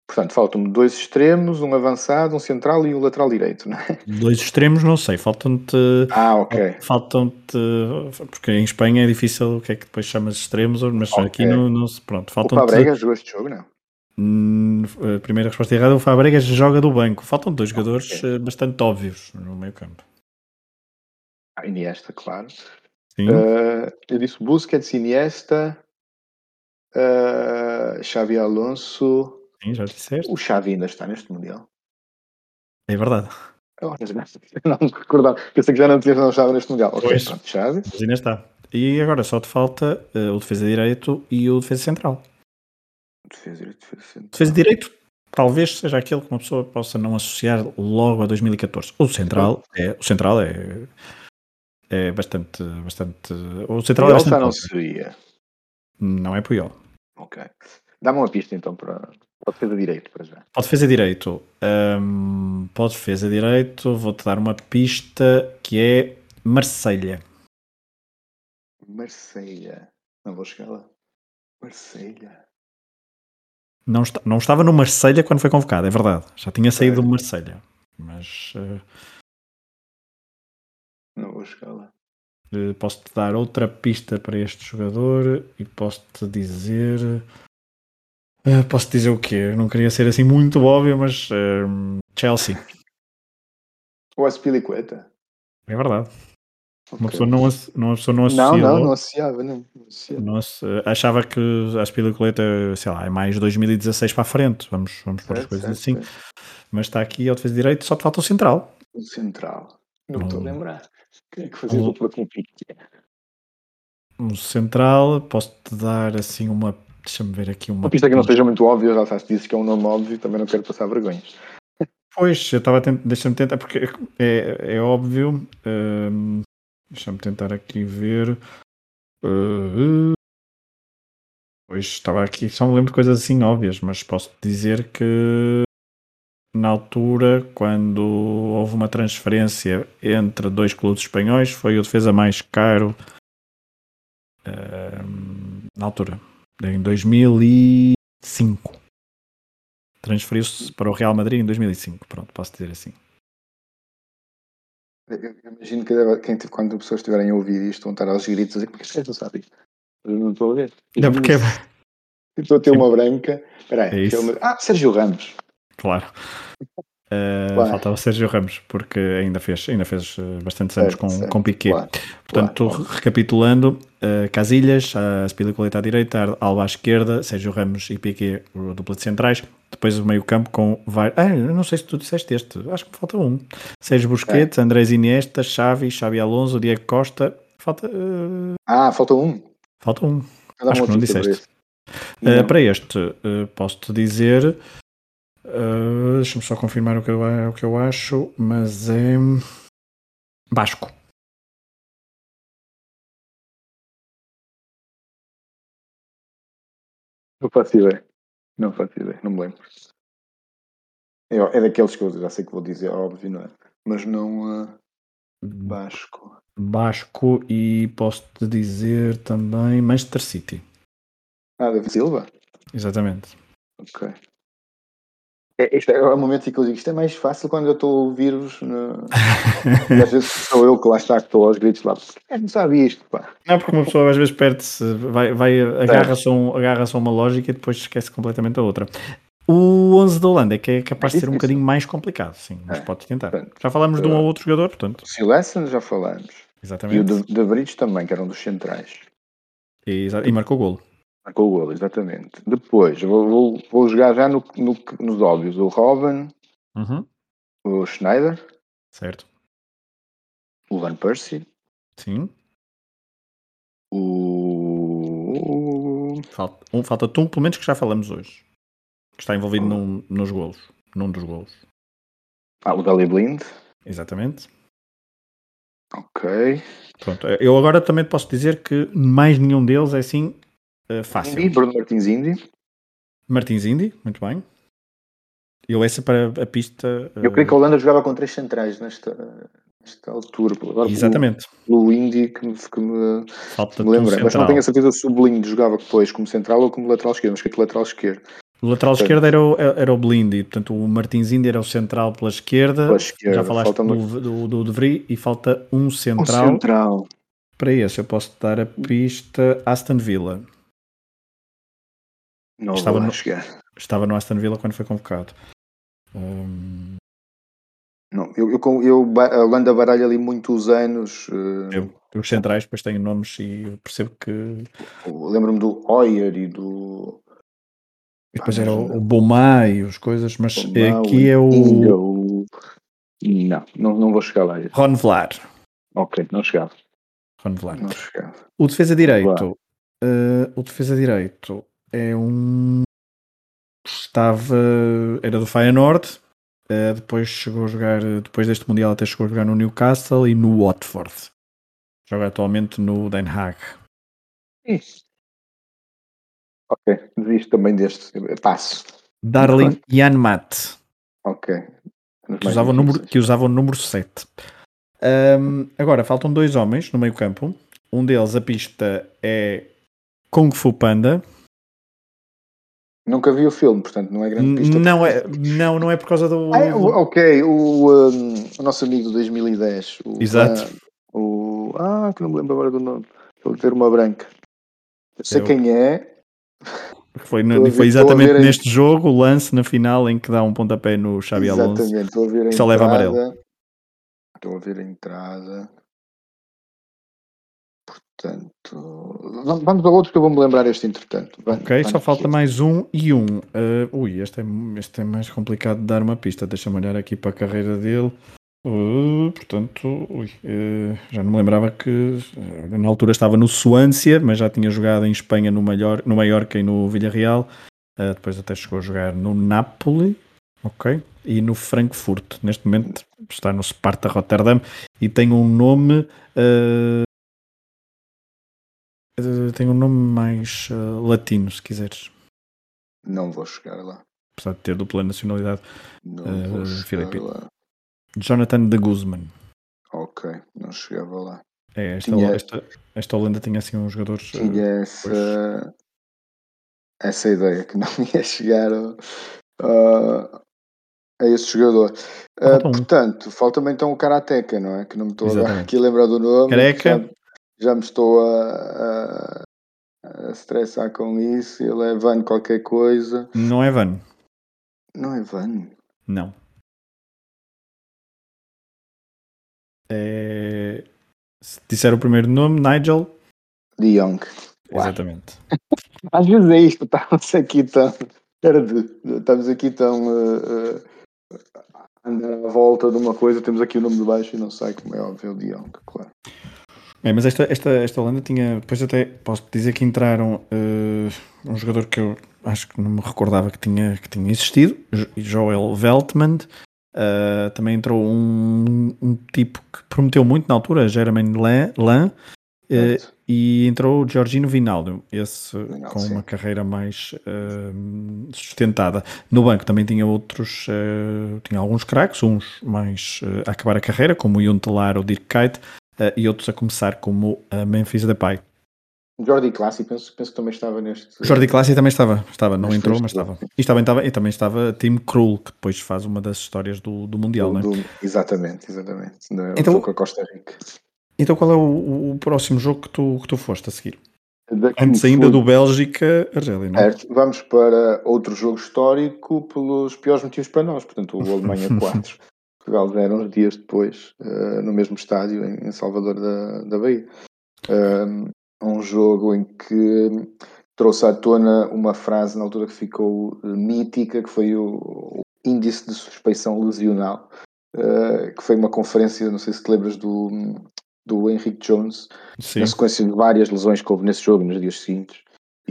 Portanto, faltam-me dois extremos, um avançado, um central e o lateral direito, não é? dois extremos, não sei, faltam-te. Ah, ok. Faltam-te. Porque em Espanha é difícil o que é que depois chamas de extremos, mas Ok. aqui não, não se. Pronto, O faltam-te. Fabregas jogou este jogo, não? Hum, a primeira resposta errada, o Fabregas joga do banco. Faltam dois jogadores Ok. eh, bastante óbvios no meio campo. Ah, Iniesta, claro. Sim, Uh, eu disse Busquets, Iniesta, uh, Xavi Alonso. Sim, já disseste. O Xavi ainda está neste Mundial. É verdade. Não me recordava. Pensei que já não tinha não estava neste Mundial. Pois. pronto, Xavi. Mas ainda está. E agora só te falta eh, o defesa direito e o defesa central. Defesa direito, defesa central. Defesa direito talvez seja aquele que uma pessoa possa não associar logo a 2014. O central é, o central é, é bastante, bastante. O central é Puyol já bastante. não seria. Não é Puyol. Ok. Dá-me uma pista então para, a defesa direito, para já. O defesa direito, para o defesa direito, vou-te dar uma pista que é Marselha. Marselha. Não vou chegar lá. Marselha. Não, está- não estava no Marselha quando foi convocado, é verdade. Já tinha saído do Marselha. Mas eh, Não vou chegar lá. eh, posso-te dar outra pista para este jogador e posso-te dizer. Eh, posso dizer o quê? Eu não queria ser assim muito óbvio, mas eh, Chelsea. O Aspilicueta. É verdade. Uma Ok. pessoa não, não, uma pessoa não associa. Não, não, não associava, não. não associava. Nossa, achava que a Aspiliculeta, sei lá, é mais 2016 para a frente. Vamos, vamos pôr as coisas certo, assim. certo. Mas está aqui ao defesa direito, só te falta o central. O central. Não estou a Não. lembrar. Quem é que fazia Um- dupla com o Piquet? O central, posso-te dar assim uma. Deixa-me ver aqui uma. Uma pista que não seja muito óbvia, já sabes, dizes que é um nome óbvio, também não quero passar vergonhas. Pois, eu estava a tentar. Deixa-me tentar, porque é, é óbvio. hum, deixa-me tentar aqui ver. Uh, pois, estava aqui. Só me lembro de coisas assim óbvias, mas posso dizer que. Na altura, quando houve uma transferência entre dois clubes espanhóis, foi o defesa mais caro hum, na altura, em 2005. Transferiu-se para o Real Madrid em 2005. Pronto, posso dizer assim. Eu- Imagino que quem, quando as pessoas estiverem a ouvir isto vão estar aos gritos a dizer porque gajo não sabe isto. Eu não estou a ver. Não, porque é Estou a ter uma branca. Espera É aí. Real Madrid- Ah, Sérgio Ramos. Claro. Uh. Faltava Sérgio Ramos, porque ainda fez, ainda fez uh, bastantes anos Certo, com, certo, com Piquet. Portanto, recapitulando, uh, Casilhas, a Spilicoleta à direita, Alba à esquerda, Sérgio Ramos e Piquet, o dupla de centrais. Depois o meio campo com. Ah, não sei se tu disseste este, acho que falta um. Sérgio Busquets, Andrés Iniesta, Xavi, Xavi Alonso, Diego Costa. Falta, uh, Ah, falta um. falta um. Acho que não disseste. Uh, para este, posso-te dizer. Uh, Deixa-me só confirmar o que, eu, o que eu acho, mas é. Basco. Não faço ideia. Não faço ideia, não me lembro. É, é daqueles que eu já sei que vou dizer, óbvio, não é? Mas não uh, Basco. Basco e posso-te dizer também Manchester City. Ah, David Silva? Exatamente. Ok. É, este é o momento em que eu digo isto é mais fácil quando eu estou a ouvir-vos. no- E às vezes sou eu que lá está, que estou aos gritos lá. É, não sabe isto, pá. Não, porque uma pessoa às vezes perde-se, vai, vai, agarra-se a, um, agarra-se a uma lógica e depois esquece completamente a outra. O 11 da Holanda é que é capaz de ser um bocadinho mais complicado, sim, mas É. podes tentar. Portanto, Já falámos de um ou outro jogador, portanto. O Silesen já falamos. E o Exatamente. de, de também, que eram dos centrais. E, e marcou o golo. Com o golo, exatamente. Depois, vou, vou, vou jogar já no, no- nos óbvios. O Robin, Uhum. o Schneider. Certo. O Van Persie. Sim. O. Falta, um, falta-te um, pelo menos que já falamos hoje. Que está envolvido num, nos golos. Num dos golos. Ah, o Dali Blind. Exatamente. Ok. Pronto. Eu agora também posso dizer que mais nenhum deles é assim uh, fácil. Indy, Bruno Martins Indy. Martins Indy, muito bem. Eu essa para a pista. Eu creio que a Holanda jogava com três centrais nesta, nesta altura. Agora, Exatamente. O Indy que me, que me, me lembra. um Mas não tenho a certeza se o Blind jogava depois como central ou como lateral esquerdo. Mas que é lateral esquerdo. O lateral Portanto- esquerdo era o, era o Blindy, portanto o Martins Indy era o central pela esquerda. Pela esquerda, Já falaste falta-me- do, do, do De Vries e falta um central. central. Para esse eu posso dar a pista Aston Villa. Não Estava no- chegar. Estava no Aston Villa quando foi convocado. Hum, Não, eu, eu, eu, a Holanda baralha ali muitos anos. eh, eu- os centrais depois têm nomes e eu percebo que. Lembro-me do Hoyer e do. E depois Ah, era o, o Boma e as coisas, mas Bom, aqui é o o- Não, não, não vou chegar lá. Ron Vlar. Ok, não chegava. Ron Vlar. Não chegava. O defesa direito. eh, o defesa direito é um. Estava. Era do Feyenoord. eh, depois chegou a jogar. Depois deste Mundial até chegou a jogar no Newcastle e no Watford. Joga atualmente no Den Haag. Isso. Ok, desisto também deste. Passo. Darling Janmat. Ok. Que usava, o número, que usava o número 7. Ahm, agora, faltam dois homens no meio campo. Um deles, a pista, é Kung Fu Panda. Nunca vi o filme, portanto não é grande pista. Não é, não, não é por causa do. Ah, é, o- ok, o, um, o nosso amigo do 2010. O, Exato. ah, o, ah, que não me lembro agora do nome. A ter uma branca. Eu sei Eu- quem é. Foi, no, ver- foi exatamente em- neste jogo, o lance na final em que dá um pontapé no Xabi Alonso. Exatamente, estou a ver a que só leva entrada. amarelo. Estou a ver a entrada. Portanto, vamos vamos a outros que eu vou me lembrar este entretanto. Vai- Ok, vai só falta quê? mais um e um. Uh, ui, este é, este é mais complicado de dar uma pista. Deixa-me olhar aqui para a carreira dele. Uh, portanto, ui, uh, já não me lembrava que uh, na altura estava no Suância, mas já tinha jogado em Espanha no, Mallor, no Mallorca e no Villarreal. Uh, depois até chegou a jogar no Napoli, ok? E no Frankfurt. Neste momento está no Sparta Rotterdam e tem um nome. uh, tem um nome mais uh, latino, se quiseres. Não vou chegar lá. Apesar de ter dupla nacionalidade. Não Eh, vou Filipe. lá. Jonathan de Guzman. Ok, não chegava lá. É, esta, Tinha- esta, esta Holanda tinha assim uns jogadores. uh, Tinha essa, essa ideia que não ia chegar a, a- a esse jogador. Falta um. portanto, falta-me então o Karateka, não é? Que não me estou aqui a lembrar do nome. Careca. Já, me estou a, a, a estressar com isso. Ele é Van qualquer coisa. Não é Van. Não é Van? Não. É... Se disser o primeiro nome, Nigel. De Young. Exatamente. Às vezes é isto, estamos aqui tão. Estamos aqui tão. uh, uh, a andar à volta de uma coisa, temos aqui o nome de baixo e não sai, como é óbvio, o de Young, claro. É, mas esta, esta, esta Holanda tinha. Depois até posso dizer que entraram uh, um jogador que eu acho que não me recordava que tinha, que tinha existido, Jo- Joel Veltman. Uh, também entrou um, um tipo que prometeu muito na altura, Jeremy Lan, uh, Certo. e entrou o Georgino Vinaldo, esse Vinaldo, com sim. uma carreira mais uh, sustentada. No banco também tinha outros, uh, tinha alguns craques, uns mais a acabar a carreira, como o Yuntelar ou Dirk Kuyt, uh, e outros a começar como a Memphis Depay. Jordi Classi, penso, penso que também estava neste. Jordi Classi também estava, estava não entrou, mas estava. E também estava, e também estava Tim Krul, que depois faz uma das histórias do, do Mundial, não é? do- Exatamente, exatamente. Então- com a Costa Rica. Então qual é o, o próximo jogo que tu, que tu foste a seguir? Daqui Antes ainda do Bélgica-Argélia, não é? Vamos para outro jogo histórico pelos piores motivos para nós. Portanto, o Alemanha 4, Portugal 0, uns dias depois, eh, no mesmo estádio, em, em Salvador da, da Bahia. Um, um jogo em que trouxe à tona uma frase na altura que ficou eh, mítica, que foi o, o índice de suspeição lesional. uh, que foi uma conferência, não sei se te lembras do, do Henrique Jones, Sim. na sequência de várias lesões que houve nesse jogo nos dias seguintes,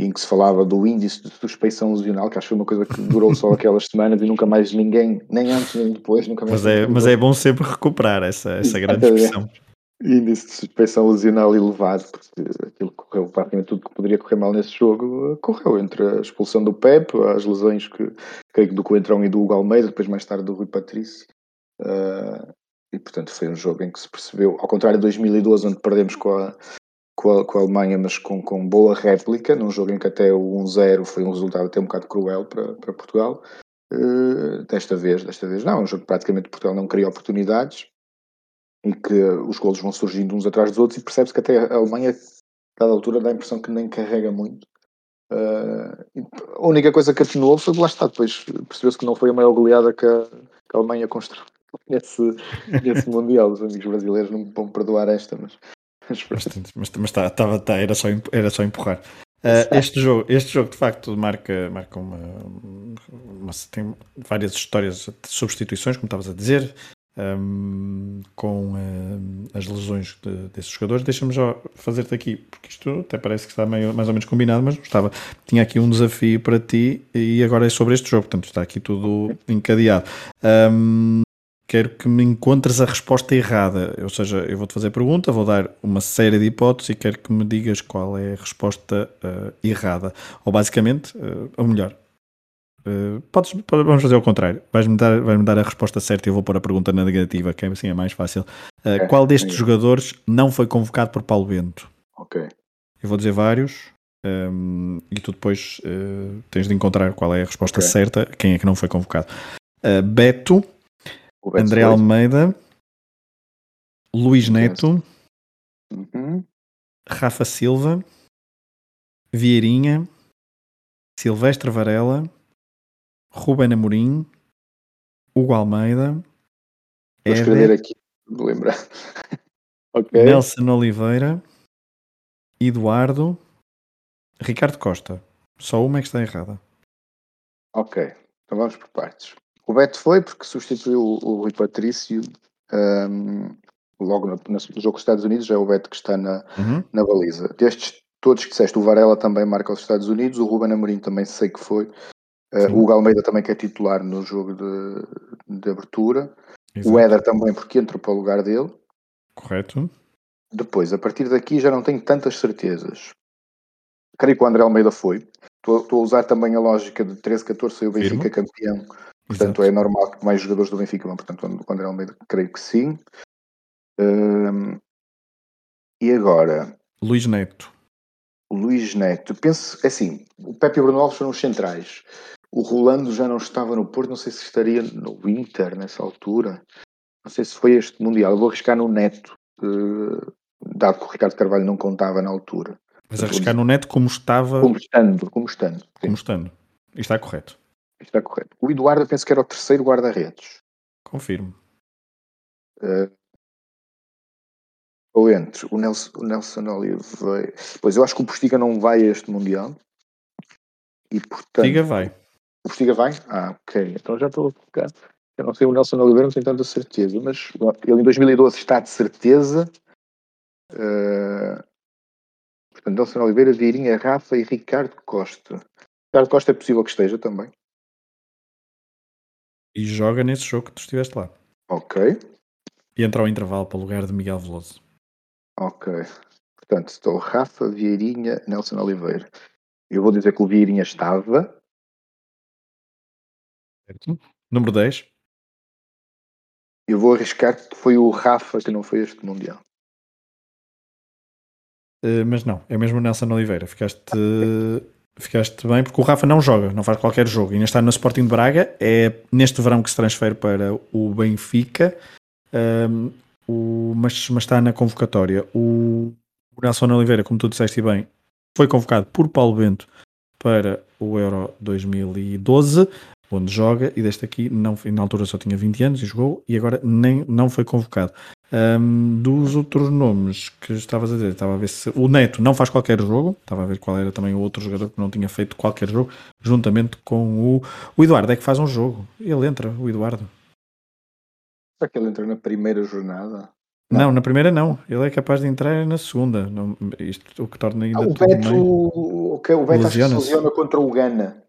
em que se falava do índice de suspeição lesional, que acho que foi uma coisa que durou só aquelas semanas e nunca mais ninguém, nem antes nem depois, nunca mais. Mas é, mas é bom sempre recuperar essa, essa grande expressão. Índice de suspeição lesional elevado, porque aquilo correu praticamente tudo que poderia correr mal nesse jogo, correu entre a expulsão do Pep, as lesões que que do Coentrão e do Hugo Almeida, depois mais tarde do Rui Patrício. Uh, e portanto foi um jogo em que se percebeu, ao contrário de 2012, onde perdemos com a, com a, com a Alemanha, mas com, com boa réplica, num jogo em que até o 1-0 foi um resultado até um bocado cruel para, para Portugal. Uh, desta vez, desta vez não, é um jogo que praticamente Portugal não cria oportunidades e que os golos vão surgindo uns atrás dos outros e percebe-se que até a Alemanha, a dada altura, dá a impressão que nem carrega muito. Uh, a única coisa que atenuou foi lá está, depois percebeu-se que não foi a maior goleada que a, que a Alemanha construiu nesse, nesse Mundial. Os amigos brasileiros não me vão perdoar esta, mas mas, mas, mas tá, tava, tá, era, só, era só empurrar. Uh, este, jogo, este jogo de facto marca, marca uma, uma, tem várias histórias de substituições, como estavas a dizer, um, com as lesões de, desses jogadores. Deixa-me já fazer-te aqui, porque isto até parece que está meio, mais ou menos combinado, mas não estava. Tinha aqui um desafio para ti e agora é sobre este jogo, portanto está aqui tudo encadeado. Um, quero que me encontres a resposta errada. Ou seja, eu vou-te fazer a pergunta, vou dar uma série de hipóteses e quero que me digas qual é a resposta uh, errada. Ou basicamente, uh, ou melhor, uh, podes, vamos fazer o contrário. Vais-me dar, vais dar a resposta certa e eu vou pôr a pergunta na negativa, que é assim é mais fácil. Uh, é, qual destes é. jogadores não foi convocado por Paulo Bento? Ok. Eu vou dizer vários. Um, e tu depois tens de encontrar qual é a resposta okay. certa, quem é que não foi convocado. Beto, André Almeida, Luís Neto, uhum. Rafa Silva, Vieirinha, Silvestre Varela, Ruben Amorim, Hugo Almeida, Vou escrever aqui, vou lembrar. okay. Nelson Oliveira, Eduardo, Ricardo Costa. Só uma é que está errada. Ok, então vamos por partes. O Beto foi porque substituiu o, Rui Patrício um, logo no, no, jogo dos Estados Unidos, já é o Beto que está na, uhum. na baliza. Destes todos que disseste, o Varela também marca os Estados Unidos, o Ruben Amorim também sei que foi, uh, o Hugo Almeida também que é titular no jogo de, de abertura, Exato. o Éder também porque entrou para o lugar dele. Correto. Depois, a partir daqui já não tenho tantas certezas. Creio que o André Almeida foi. Estou a usar também a lógica de 13-14 foi o Benfica Firma. campeão Portanto, Exato. é normal que mais jogadores do Benfica vão. Portanto, o André Almeida, creio que sim. Um, e agora? Luís Neto. O Luís Neto. Penso, é assim, o Pepe e o Bruno Alves foram os centrais. O Rolando já não estava no Porto, não sei se estaria no Inter nessa altura. Não sei se foi este Mundial. Eu vou arriscar no Neto, uh, dado que o Ricardo Carvalho não contava na altura. Mas arriscar no Neto como estava. Como estando, como estando. Como estando. Isto está correto. Está correto. O Eduardo, eu penso que era o terceiro guarda-redes. Confirmo. Uh, ou entre o Nelson, o Nelson Oliveira. Pois eu acho que o Postiga não vai a este Mundial. E portanto. Postiga vai. O Postiga vai? Ah, ok. Então já estou a focar. Eu não sei o Nelson Oliveira, não tenho tanta certeza, mas ele em 2012 está de certeza. Uh, portanto, Nelson Oliveira, Vieirinha, Rafa e Ricardo Costa. Ricardo Costa é possível que esteja também. E joga nesse jogo que tu estiveste lá. Ok. E entra ao intervalo para o lugar de Miguel Veloso. Ok. Portanto, estou Rafa, Vieirinha, Nelson Oliveira. Eu vou dizer que o Vieirinha estava. Certo. Número 10. Eu vou arriscar que foi o Rafa que não foi este Mundial. Uh, mas não, é mesmo o Nelson Oliveira. Ficaste Ficaste bem, porque o Rafa não joga, não faz qualquer jogo. Ainda está no Sporting de Braga. É neste verão que se transfere para o Benfica, um, o, mas, mas, está na convocatória. O, o, Nelson Oliveira, como tu disseste bem, foi convocado por Paulo Bento para o Euro 2012, onde joga, e deste aqui, não, na altura só tinha 20 anos e jogou, e agora nem, não foi convocado. Um, dos outros nomes que estavas a dizer, estava a ver se o Neto não faz qualquer jogo, estava a ver qual era também o outro jogador que não tinha feito qualquer jogo, juntamente com o, o Eduardo, é que faz um jogo, ele entra, o Eduardo. Será que ele entrou na primeira jornada? Não. não, na primeira não. Ele é capaz de entrar na segunda. Não, isto o que torna ainda ah, o Beto, o, o Beto que se lesiona contra o Gana.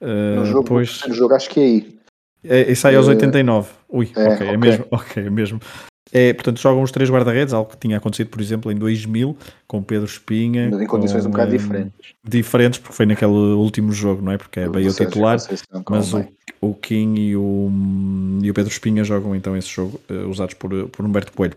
Uh, no jogo, pois... no jogo, acho que é aí. É, isso aí aos 89. Ui, é, okay, é mesmo. Ok, é mesmo. É, portanto, jogam os três guarda-redes, algo que tinha acontecido, por exemplo, em 2000, com Pedro Espinha. Mas em condições com, um bocado diferentes. Diferentes, porque foi naquele último jogo, não é? Porque é bem o titular, mas o, o King e o, e o Pedro Espinha jogam então esse jogo, uh, usados por, por Humberto Coelho.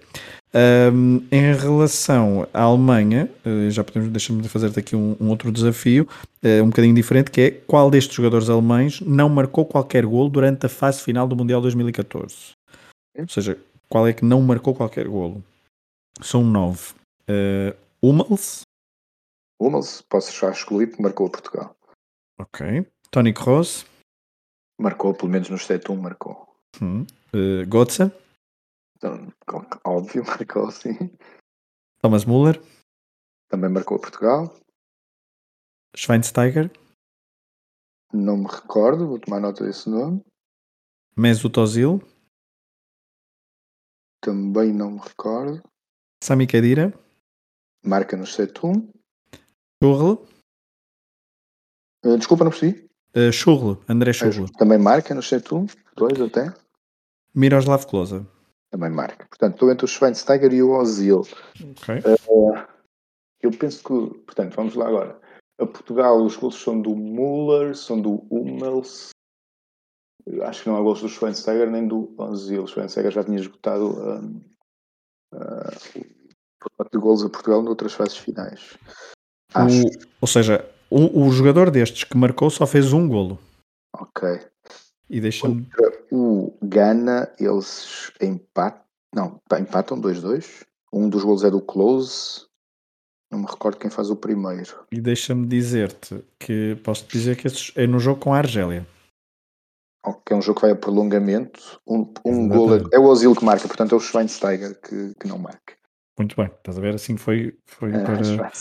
Um, em relação à Alemanha, uh, já podemos, deixar-me fazer aqui um, um, outro desafio, uh, um bocadinho diferente, que é qual destes jogadores alemães não marcou qualquer gol durante a fase final do Mundial 2014? Ou seja, qual é que não marcou qualquer golo? São nove. Uh, Hummels? Hummels, posso já excluir porque marcou Portugal. Ok. Tony Kroos? Marcou, pelo menos no 7-1 marcou. Hum. Uh, Götze? Então, óbvio, marcou sim. Thomas Müller? Também marcou Portugal. Schweinsteiger? Não me recordo, vou tomar nota desse nome. Mesut Ozil? Também não me recordo. Sami Khedira. Marca no 7-1. Churl. Uh, desculpa, não percebi. Uh, André Churl. Também marca no 7-1. Dois até. Miroslav Klose. Também marca. Portanto, estou entre o Schweinsteiger e o Ozil. Ok. Uh, eu penso que, portanto, vamos lá agora. A Portugal, os gols são do Müller, são do Hummels, acho que não há gols do Schweinsteiger nem do Ozil. O Schweinsteiger já tinha esgotado um, uh, de gols a Portugal noutras fases finais. Acho. O, ou seja, o, o, jogador destes que marcou só fez um golo. Ok. E deixa-me. O Gana, eles empatam. Não, empatam 2-2. Um dos golos é do Close. Não me recordo quem faz o primeiro. E deixa-me dizer-te que posso dizer que é no jogo com a Argélia que é um jogo que vai a prolongamento. Um, um gol é, é o Ozil que marca, portanto é o Schweinsteiger que, que não marca. Muito bem, estás a ver? Assim foi, foi é, para.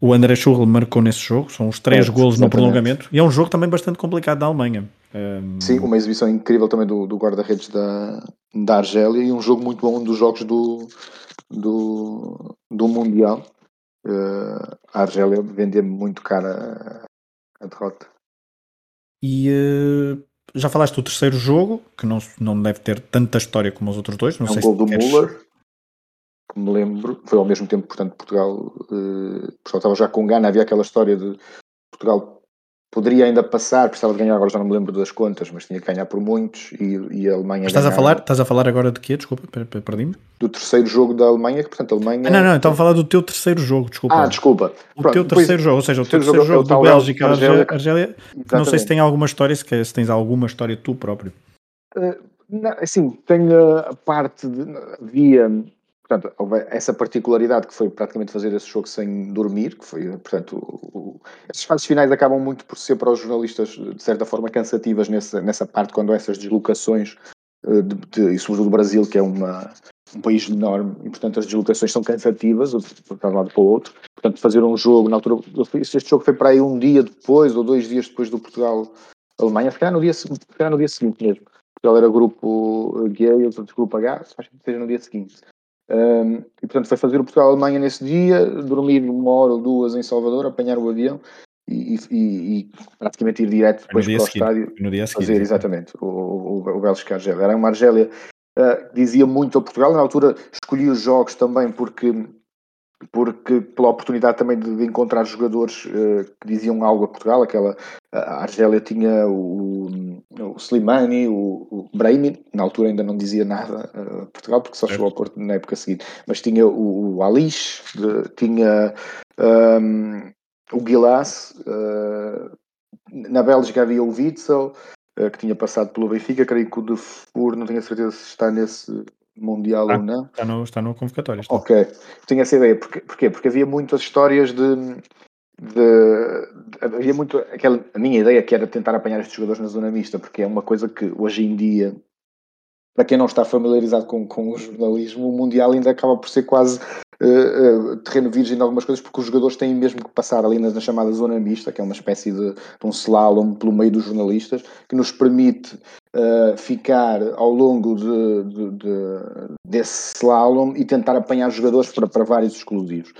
O André Schurrle marcou nesse jogo, são os três é, golos no prolongamento, e é um jogo também bastante complicado da Alemanha. Um... Sim, uma exibição incrível também do, do guarda-redes da, da Argélia e um jogo muito bom, um dos jogos do, do, do Mundial. Uh, a Argélia vendeu muito cara a, a derrota. E uh, já falaste do terceiro jogo, que não, não deve ter tanta história como os outros dois. Não é um sei gol se do queres... Müller, que me lembro, foi ao mesmo tempo, portanto, Portugal, uh, Portugal estava já com Gana, havia aquela história de Portugal poderia ainda passar, precisava de ganhar, agora já não me lembro das contas, mas tinha que ganhar por muitos e, e a Alemanha. Mas estás, a falar, estás a falar agora de quê? Desculpa, perdi-me. Do terceiro jogo da Alemanha, que portanto a Alemanha. Ah, não, não, estava a falar do teu terceiro jogo, desculpa. Ah, desculpa. O Pronto, teu terceiro jogo, ou seja, o teu terceiro, jogo, jogo do Bélgica Argélia, Argélia não sei se tem alguma história, se, se tens alguma história tu próprio. Uh, não, assim, tenho a parte de. Via Portanto, essa particularidade que foi praticamente fazer esse jogo sem dormir, que foi, portanto, o, o, essas fases finais acabam muito por ser para os jornalistas, de certa forma, cansativas nessa, nessa parte, quando há essas deslocações, eh, de, de, e sobretudo do Brasil, que é uma, um país enorme, e portanto as deslocações são cansativas, de um lado para o outro. Portanto, fazer um jogo, na altura, este jogo foi para aí um dia depois, ou dois dias depois do Portugal-Alemanha, calhar no dia, no dia seguinte mesmo. Portugal era grupo G e outro grupo H, acho que seja no dia seguinte. Um, e portanto foi fazer o Portugal-Alemanha nesse dia, dormir uma hora ou duas em Salvador, apanhar o avião e, e, e praticamente ir direto depois para o seguinte, estádio no dia seguinte, fazer exatamente o, o, o Bélgica Argélia. Era uma Argélia uh, dizia muito ao Portugal, na altura escolhi os jogos também porque porque pela oportunidade também de, de encontrar jogadores uh, que diziam algo a Portugal, aquela a Argélia tinha o, o Slimani, o, o Brahimi, na altura ainda não dizia nada a Portugal, porque só chegou ao Porto na época seguinte, mas tinha o, o Alish, de, tinha um, o Guilas, uh, na Bélgica havia o Witzel, que tinha passado pelo Benfica, creio que o de Fur, não tenho a certeza se está nesse Mundial ah, ou não. Está no, está no convocatório. Está. Ok, tinha essa ideia. Porquê? Porquê? Porque havia muitas histórias de, de, de, havia muito aquela a minha ideia que era tentar apanhar estes jogadores na zona mista, porque é uma coisa que hoje em dia, para quem não está familiarizado com, com o jornalismo, o Mundial ainda acaba por ser quase uh, terreno virgem de algumas coisas, porque os jogadores têm mesmo que passar ali na, na chamada zona mista, que é uma espécie de, de, um slalom pelo meio dos jornalistas, que nos permite uh, ficar ao longo de, de, de, desse slalom e tentar apanhar jogadores para, para vários exclusivos.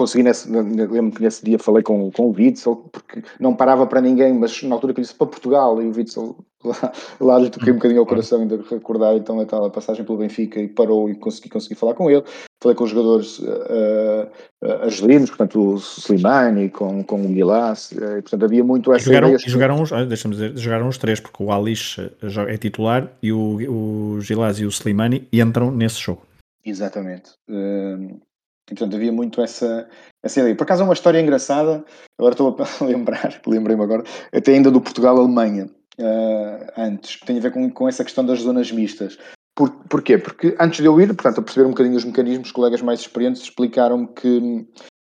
Consegui nesse, lembro que nesse dia falei com, com o Witzel, porque não parava para ninguém, mas na altura que eu disse para Portugal, e o Witzel lá, lá lhe toquei um bocadinho ao coração, ainda recordar então a tal passagem pelo Benfica e parou e consegui, consegui falar com ele. Falei com os jogadores uh, uh, argelinos, portanto o Slimani, com, com o Guilás, uh, e portanto havia muito essa e jogaram, ideia. E jogaram os, deixa-me dizer, jogaram os três, porque o Alish é titular e o, o Gilás e o Slimani entram nesse jogo. Exatamente. Uh, e, portanto, havia muito essa, essa ideia. Por acaso, é uma história engraçada, agora estou a lembrar, lembrei-me agora, até ainda do Portugal-Alemanha, uh, antes, que tem a ver com, com essa questão das zonas mistas. Por, porquê? Porque antes de eu ir, portanto, a perceber um bocadinho os mecanismos, colegas mais experientes explicaram-me que,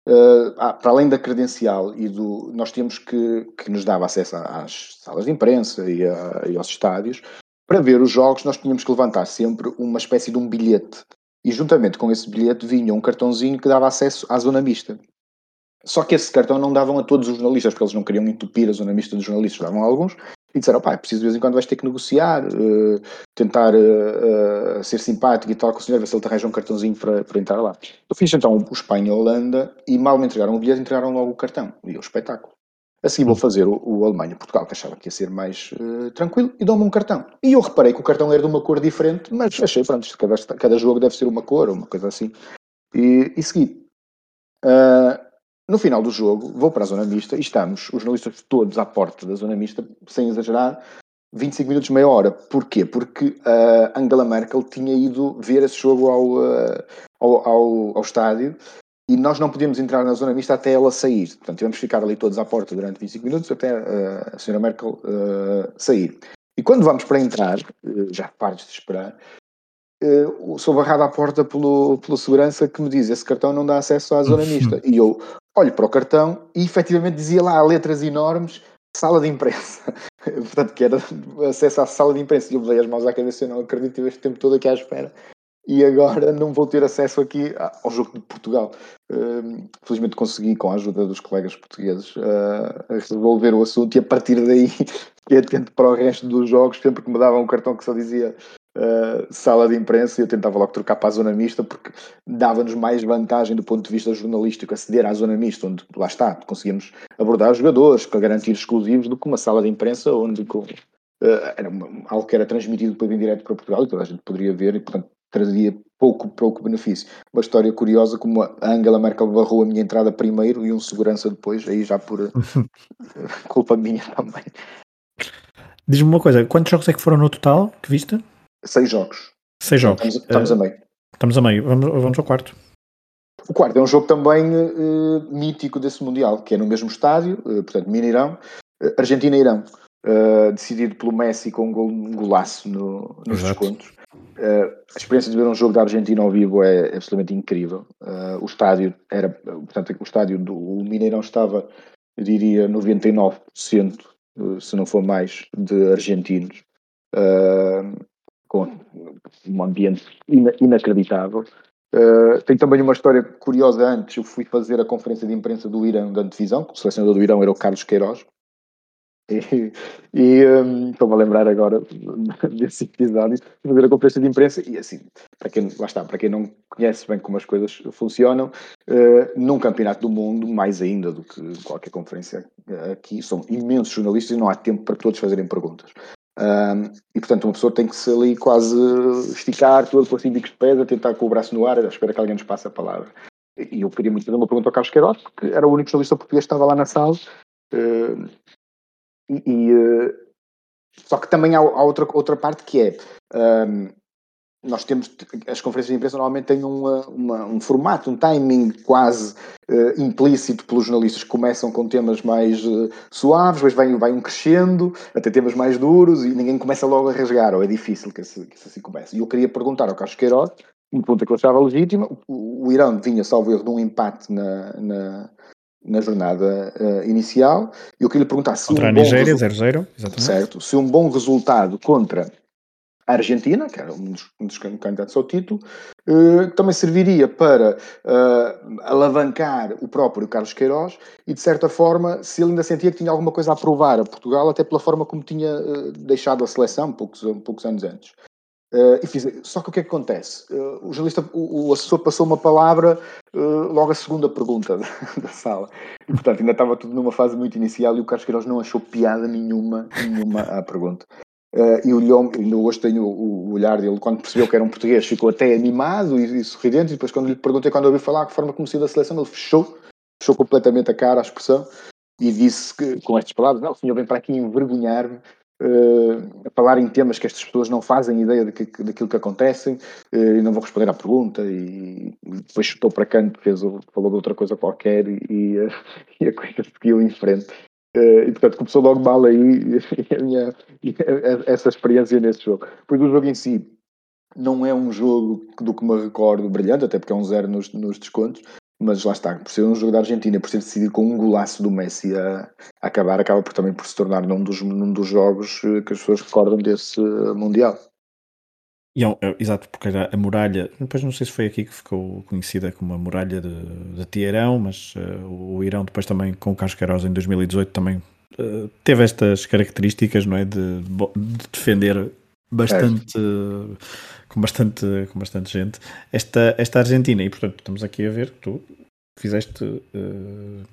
uh, para além da credencial e do. Nós tínhamos que, que nos dava acesso às salas de imprensa e, a, e aos estádios, para ver os jogos, nós tínhamos que levantar sempre uma espécie de um bilhete e juntamente com esse bilhete vinha um cartãozinho que dava acesso à zona mista. Só que esse cartão não davam a todos os jornalistas, porque eles não queriam entupir a zona mista dos jornalistas, davam a alguns, e disseram, pá, é preciso de vez em quando vais ter que negociar, uh, tentar uh, uh, ser simpático e tal com o senhor, ver se ele te arranja um cartãozinho para, para entrar lá. Eu fiz então o Espanha e a Holanda, e mal me entregaram o bilhete, entregaram logo o cartão, e o espetáculo. Assim vou fazer o, o Alemanha-Portugal, que achava que ia ser mais uh, tranquilo, e dão-me um cartão. E eu reparei que o cartão era de uma cor diferente, mas achei, pronto, cada, cada jogo deve ser uma cor, uma coisa assim. E, e segui. Uh, no final do jogo, vou para a zona mista e estamos, os jornalistas todos à porta da zona mista, sem exagerar, 25 minutos, meia hora. Porquê? Porque uh, Angela Merkel tinha ido ver esse jogo ao, uh, ao, ao, ao, estádio e nós não podíamos entrar na zona mista até ela sair. Portanto, tivemos que ficar ali todos à porta durante 25 minutos até uh, a senhora Merkel uh, sair. E quando vamos para entrar, uh, já pares de esperar, sou barrado à porta pelo, pelo segurança que me diz esse cartão não dá acesso à zona mista. E eu olho para o cartão e efetivamente dizia lá letras enormes sala de imprensa. Portanto, que era acesso à sala de imprensa. E eu dei as mãos à cabeça, eu não acredito, este tempo todo aqui à espera e agora não vou ter acesso aqui ao jogo de Portugal. Uh, felizmente consegui, com a ajuda dos colegas portugueses, uh, resolver o assunto e a partir daí fiquei atento para o resto dos jogos, sempre que me davam um cartão que só dizia uh, sala de imprensa, eu tentava logo trocar para a zona mista, porque dava-nos mais vantagem do ponto de vista jornalístico aceder à zona mista, onde lá está, conseguíamos abordar os jogadores para garantir exclusivos, do que uma sala de imprensa onde Uh, era uma, algo que era transmitido depois em direto para Portugal e toda a gente poderia ver e portanto trazia pouco, pouco benefício. Uma história curiosa como a Angela Merkel barrou a minha entrada primeiro e um segurança depois, aí já por culpa minha também. Diz-me uma coisa, quantos jogos é que foram no total que viste? Seis jogos. Seis jogos. Estamos, estamos uh, a meio. Estamos a meio, vamos, vamos ao quarto. O quarto é um jogo também uh, mítico desse Mundial, que é no mesmo estádio, uh, portanto, Mineirão, Argentina-Irão, decidido pelo Messi com um, gol, um golaço no, nos Exato. descontos. Uh, a experiência de ver um jogo da Argentina ao vivo é absolutamente incrível. Uh, o estádio era, portanto, o estádio do o Mineirão estava, eu diria, 99%, uh, se não for mais, de argentinos, uh, com um ambiente ina inacreditável. tem também uma história curiosa antes. Eu fui fazer a conferência de imprensa do Irão da antevisão, o selecionador do Irão era o Carlos Queiroz, e, e um, estou-me a lembrar agora desse episódio, fazer a conferência de imprensa, e assim, para quem, lá está, para quem não conhece bem como as coisas funcionam, uh, num campeonato do mundo, mais ainda do que qualquer conferência aqui, são imensos jornalistas e não há tempo para todos fazerem perguntas. Um, e portanto uma pessoa tem que se ali quase esticar todo com assim bicos de pedra, tentar com o braço no ar, à espera que alguém nos passe a palavra. E eu queria muito fazer uma pergunta ao Carlos Queiroz, porque era o único jornalista português que estava lá na sala, uh, e, e uh, só que também há, há, outra, outra parte que é um, nós temos as conferências de imprensa normalmente têm uma, uma, um formato, um timing quase uh, implícito pelos jornalistas que começam com temas mais uh, suaves, depois vai, vai um crescendo até temas mais duros e ninguém começa logo a rasgar, ou é difícil que, esse, que isso assim comece. E eu queria perguntar ao Carlos Queiroz, uma pergunta que eu achava legítima, o, o Irão vinha, salvo erro, de um empate na, na, na jornada uh, inicial. Eu queria lhe perguntar se contra um a Nigéria, 0-0, exatamente. Certo, se um bom resultado contra a Argentina, que era um dos, um dos candidatos ao título, uh, também serviria para uh, alavancar o próprio Carlos Queiroz e, de certa forma, se ele ainda sentia que tinha alguma coisa a provar a Portugal, até pela forma como tinha deixado a seleção poucos, poucos anos antes. Uh, e fiz, só que o que é que acontece? Uh, o jornalista, o, o, assessor passou uma palavra uh, logo a segunda pergunta da, da, sala. E, portanto, ainda estava tudo numa fase muito inicial e o Carlos Queiroz não achou piada nenhuma, nenhuma à pergunta. e ainda hoje tenho o, o, olhar dele, quando percebeu que era um português, ficou até animado e, e sorridente. E depois, quando lhe perguntei, quando ouvi falar a forma se da seleção, ele fechou, fechou completamente a cara, a expressão, e disse que, com estas palavras: Não, o senhor vem para aqui envergonhar-me uh, a falar em temas que estas pessoas não fazem ideia de que, daquilo que acontecem uh, e não vou responder à pergunta e, depois chutou para canto, fez, falou de outra coisa qualquer e, a, e a coisa seguiu em frente. Uh, e portanto começou logo mal aí a minha, essa experiência nesse jogo. Pois o jogo em si não é um jogo do que me recordo brilhante, até porque é um zero nos, nos descontos, mas lá está, por ser um jogo da Argentina, por ser decidido com um golaço do Messi a, acabar, acaba por, também por se tornar num dos, num dos jogos eh, que as pessoas recordam desse Mundial. E é, é, exato, porque a muralha, depois não sei se foi aqui que ficou conhecida como a muralha de, de Teherão, mas uh, o Irão depois também com o Carlos Queiroz em 2018 também uh, teve estas características, não é, de, de defender bastante... Uh, com bastante, com bastante gente, esta, esta Argentina. E portanto, estamos aqui a ver que tu fizeste uh,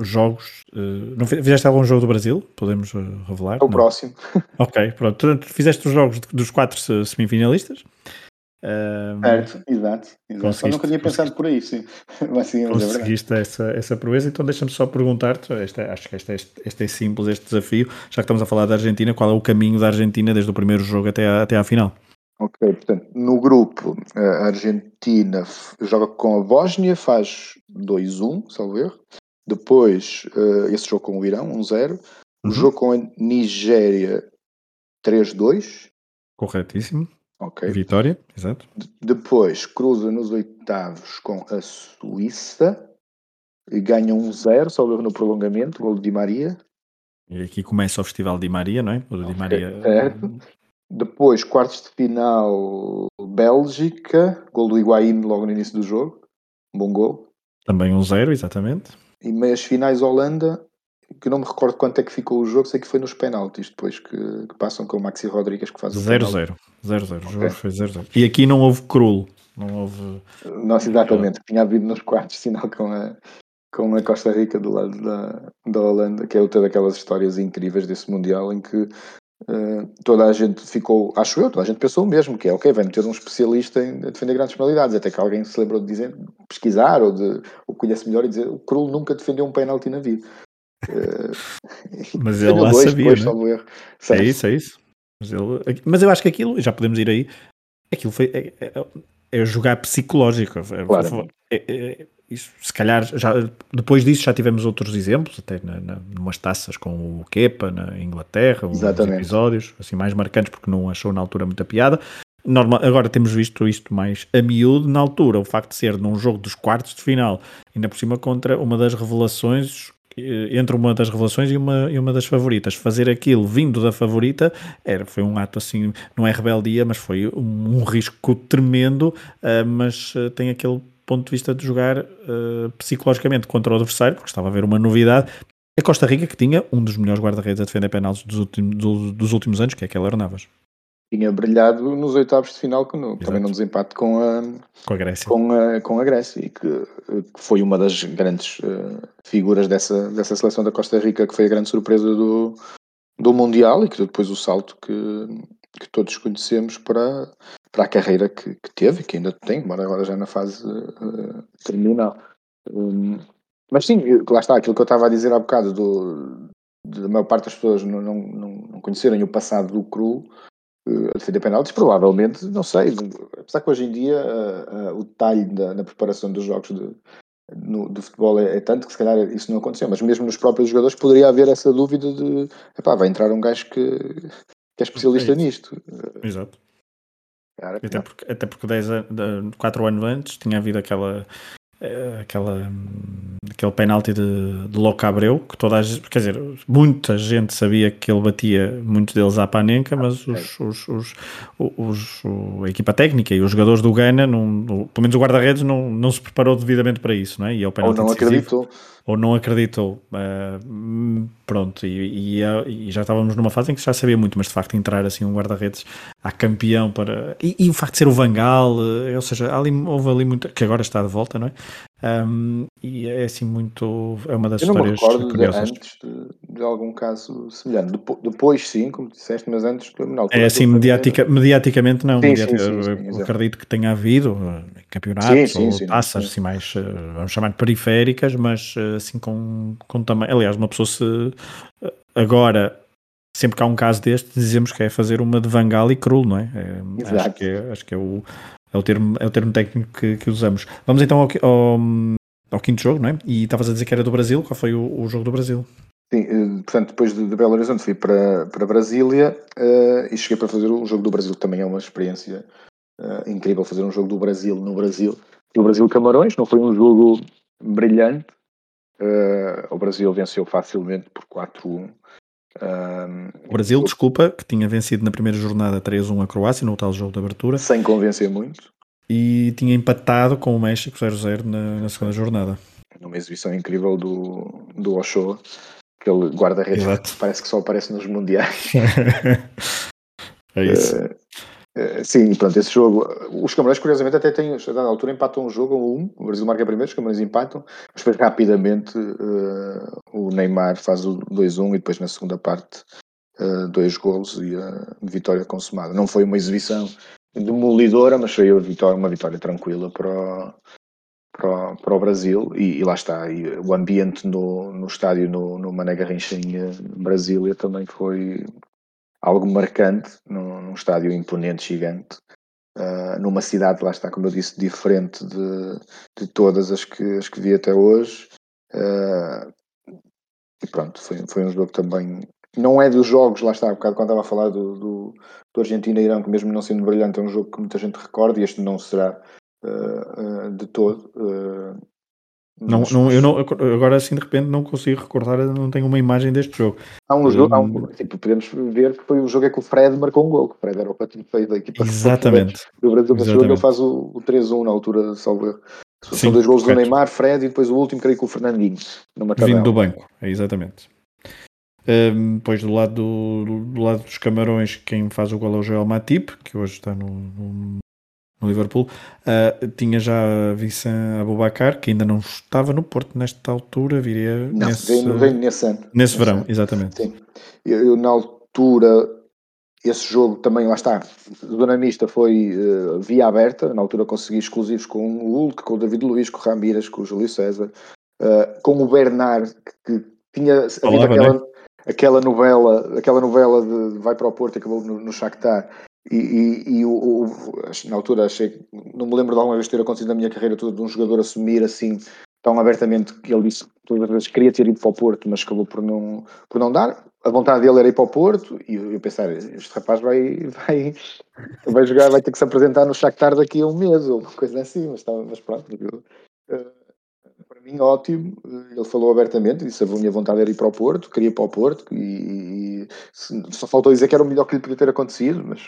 jogos. Uh, não fizeste algum jogo do Brasil? Podemos uh, revelar? É o não. próximo. Ok, pronto. Portanto, fizeste os jogos dos quatro semifinalistas. Um, certo, exato. exato. Só nunca tinha pensado por aí, sim. Mas sim, é conseguiste é essa, essa proeza, então deixa-me só perguntar-te, acho que este, este, este, é simples, este desafio, já que estamos a falar da Argentina, qual é o caminho da Argentina desde o primeiro jogo até, a, até à final? Ok, portanto, no grupo, a Argentina joga com a Bósnia, faz 2-1, salvo erro. Depois, uh, esse jogo com o Irão, 1-0. O uhum. jogo com a Nigéria, 3-2. Corretíssimo. Ok. Vitória, exato. De depois, cruza nos oitavos com a Suíça e ganha 1-0, salvo erro no prolongamento, gol de Di Maria. E aqui começa o Festival de Di Maria, não é? O de Di Maria. Certo. Depois, quartos de final, Bélgica, gol do Higuaín logo no início do jogo, um bom gol. Também um zero, exatamente. E meias finais, Holanda, que não me recordo quanto é que ficou o jogo, sei que foi nos penaltis depois que, que passam com o Maxi Rodrigues que faz o 0-0. 0-0, o jogo foi 0-0. E aqui não houve crulo. Não houve. Nossa, exatamente, tinha havido nos quartos de final com a, com a Costa Rica do lado da, da Holanda, que é outra daquelas histórias incríveis desse Mundial em que Uh, toda a gente ficou, acho eu, toda a gente pensou o mesmo, que é ok, vai meter um especialista em defender grandes penalidades, até que alguém se lembrou de dizer, pesquisar ou de ou conhece melhor e dizer o Krul nunca defendeu um penalti na vida. Uh, mas ele lá dois, sabia, depois, né? É isso, é isso. Mas, ele, mas eu acho que aquilo, já podemos ir aí, aquilo foi é, é, é jogar psicológico. É, claro. É, é, isso, se calhar, já, depois disso já tivemos outros exemplos, até na, na, numas taças com o Kepa na Inglaterra, uns episódios assim mais marcantes, porque não achou na altura muita piada. Normal, agora temos visto isto mais a miúdo na altura, o facto de ser num jogo dos quartos de final, ainda por cima contra uma das revelações entre uma das revelações e uma, e uma das favoritas. Fazer aquilo vindo da favorita era, foi um ato assim, não é rebeldia, mas foi um, um risco tremendo, uh, mas uh, tem aquele ponto de vista de jogar psicologicamente contra o adversário, porque estava a ver uma novidade. A Costa Rica, que tinha um dos melhores guarda-redes a defender penaltis dos últimos, dos últimos anos, que é aquele Navas. Tinha brilhado nos oitavos de final, no, também num desempate com a, com a Grécia. Com a, com a Grécia, e que, que foi uma das grandes uh, figuras dessa, dessa seleção da Costa Rica, que foi a grande surpresa do, do Mundial e que depois o salto que, que todos conhecemos para, para a carreira que, que teve e que ainda tem, embora agora já na fase uh, terminal. Um, mas sim, lá está, aquilo que eu estava a dizer há bocado, do, da maior parte das pessoas não, não, não conhecerem o passado do Cru a defender penaltis, provavelmente, não sei, apesar que hoje em dia uh, o detalhe da, na preparação dos jogos de, no, do futebol é, é, tanto que se calhar isso não aconteceu, mas mesmo nos próprios jogadores poderia haver essa dúvida de epá, vai entrar um gajo que, que é especialista é nisto. Exato. até, porque, até porque 10 4 anos antes tinha havido aquela eh, aquela hum, aquele penalti de, de Loca Abreu, que toda a gente, quer dizer, muita gente sabia que ele batia muitos deles à Panenca, mas os, os, os, os, a equipa técnica e os jogadores do Ghana, não, pelo menos o guarda-redes, não, não se preparou devidamente para isso, não é? E é o penalti Ou não decisivo. acreditou ou não acreditou. Uh, pronto, e, e, e, já estávamos numa fase em que já sabia muito, mas de facto entrar assim um guarda-redes a campeão para. E, e, o facto de ser o Vangal, uh, ou seja, ali, houve ali muito. que agora está de volta, não é? Um, e é assim muito. É uma das Eu não histórias me recordo curiosas. De, antes de, de, algum caso semelhante. Depois, sim, como disseste, mas antes. Na altura, é assim, mediática, mediaticamente não. Sim, sim, sim, eu acredito que tenha havido uh, campeonatos ou taças assim mais, uh, vamos chamar de periféricas, mas uh, assim com, com também. Aliás, uma pessoa se. agora sempre que há um caso deste, dizemos que é fazer uma de Vangal e Krul, não é? é acho, que é acho que é o, é o termo, é o termo técnico que, que usamos. Vamos então ao, ao, ao, quinto jogo, não é? E estavas a dizer que era do Brasil. Qual foi o, o jogo do Brasil? Sim, eh, portanto, depois de, de Belo Horizonte fui para, para Brasília uh, e cheguei para fazer o jogo do Brasil, que também é uma experiência uh, incrível fazer um jogo do Brasil no Brasil. E o Brasil Camarões não foi um jogo brilhante. Uh, o Brasil venceu facilmente por 4-1. O Brasil, desculpa, que tinha vencido na primeira jornada 3-1 a Croácia, no tal jogo de abertura. Sem convencer muito. E tinha empatado com o México 0-0 na, na, segunda jornada. Numa exibição incrível do, do Ochoa, aquele guarda-redes parece que só aparece nos mundiais. é isso. Uh, sim, pronto, esse jogo. Os Camarões, curiosamente, até têm, a dada altura, empatam um jogo um. O Brasil marca primeiro, os Camarões empatam, mas depois rapidamente uh, o Neymar faz o 2-1 e depois na segunda parte dois golos e a vitória consumada. Não foi uma exibição demolidora, mas foi uma vitória, uma vitória tranquila para o, para o, para o Brasil e, e, lá está. E o ambiente no, no estádio no, no Mané Garrincha em Brasília também foi algo marcante, num, num estádio imponente, gigante. Uh, numa cidade, lá está, como eu disse, diferente de, de todas as que, as que vi até hoje. Uh, e pronto, foi, foi um jogo também não é dos jogos, lá está, um bocado quando estava a falar do, do, do Argentina e Irão, que mesmo não sendo brilhante, é um jogo que muita gente recorda e este não será uh, de todo. Não, não, eu não, agora assim de repente não consigo recordar, não tenho uma imagem deste jogo. Há um jogo, há um, tipo, podemos ver que foi o jogo é que o Fred marcou um gol, que o Fred era o patinho feio da equipa Exatamente. do Brasil, mas ele faz o, o 3-1 na altura, salvo erro. São Sim, dois gols do Neymar, Fred e depois o último, creio que o Fernandinho, numa Vindo do banco, é exatamente. Um, depois do lado, do, do, lado dos Camarões, quem faz o gol é o Joel Matip, que hoje está no, no, no Liverpool. Uh, tinha já Vicente Abubacar, que ainda não estava no Porto nesta altura, viria não, nesse, veio, nesse ano. Nesse, nesse verão, ano. exatamente. Sim. Eu, eu, na altura, esse jogo também, lá está, Dona Mista foi uh, via aberta, na altura consegui exclusivos com o Hulk, com o David Luiz, com o Ramírez, com o Júlio César, uh, com o Bernard, que, que tinha havido aquela, né? aquela novela, aquela novela de vai para o Porto e acabou no, no Shakhtar. E, e, e o, o, na altura achei, não me lembro de alguma vez ter acontecido na minha carreira toda de um jogador assumir assim tão abertamente que ele disse todas as vezes queria ter ido para o Porto, mas acabou por não, por não dar. A vontade dele era ir para o Porto e eu, pensar, este rapaz vai, vai, vai jogar, vai ter que se apresentar no Shakhtar daqui a um mês ou uma coisa assim, mas, estava, mas pronto. Eu, para mim, ótimo. Ele falou abertamente, disse a minha vontade era ir para o Porto, queria ir para o Porto e, e só faltou dizer que era o melhor que lhe podia ter acontecido, mas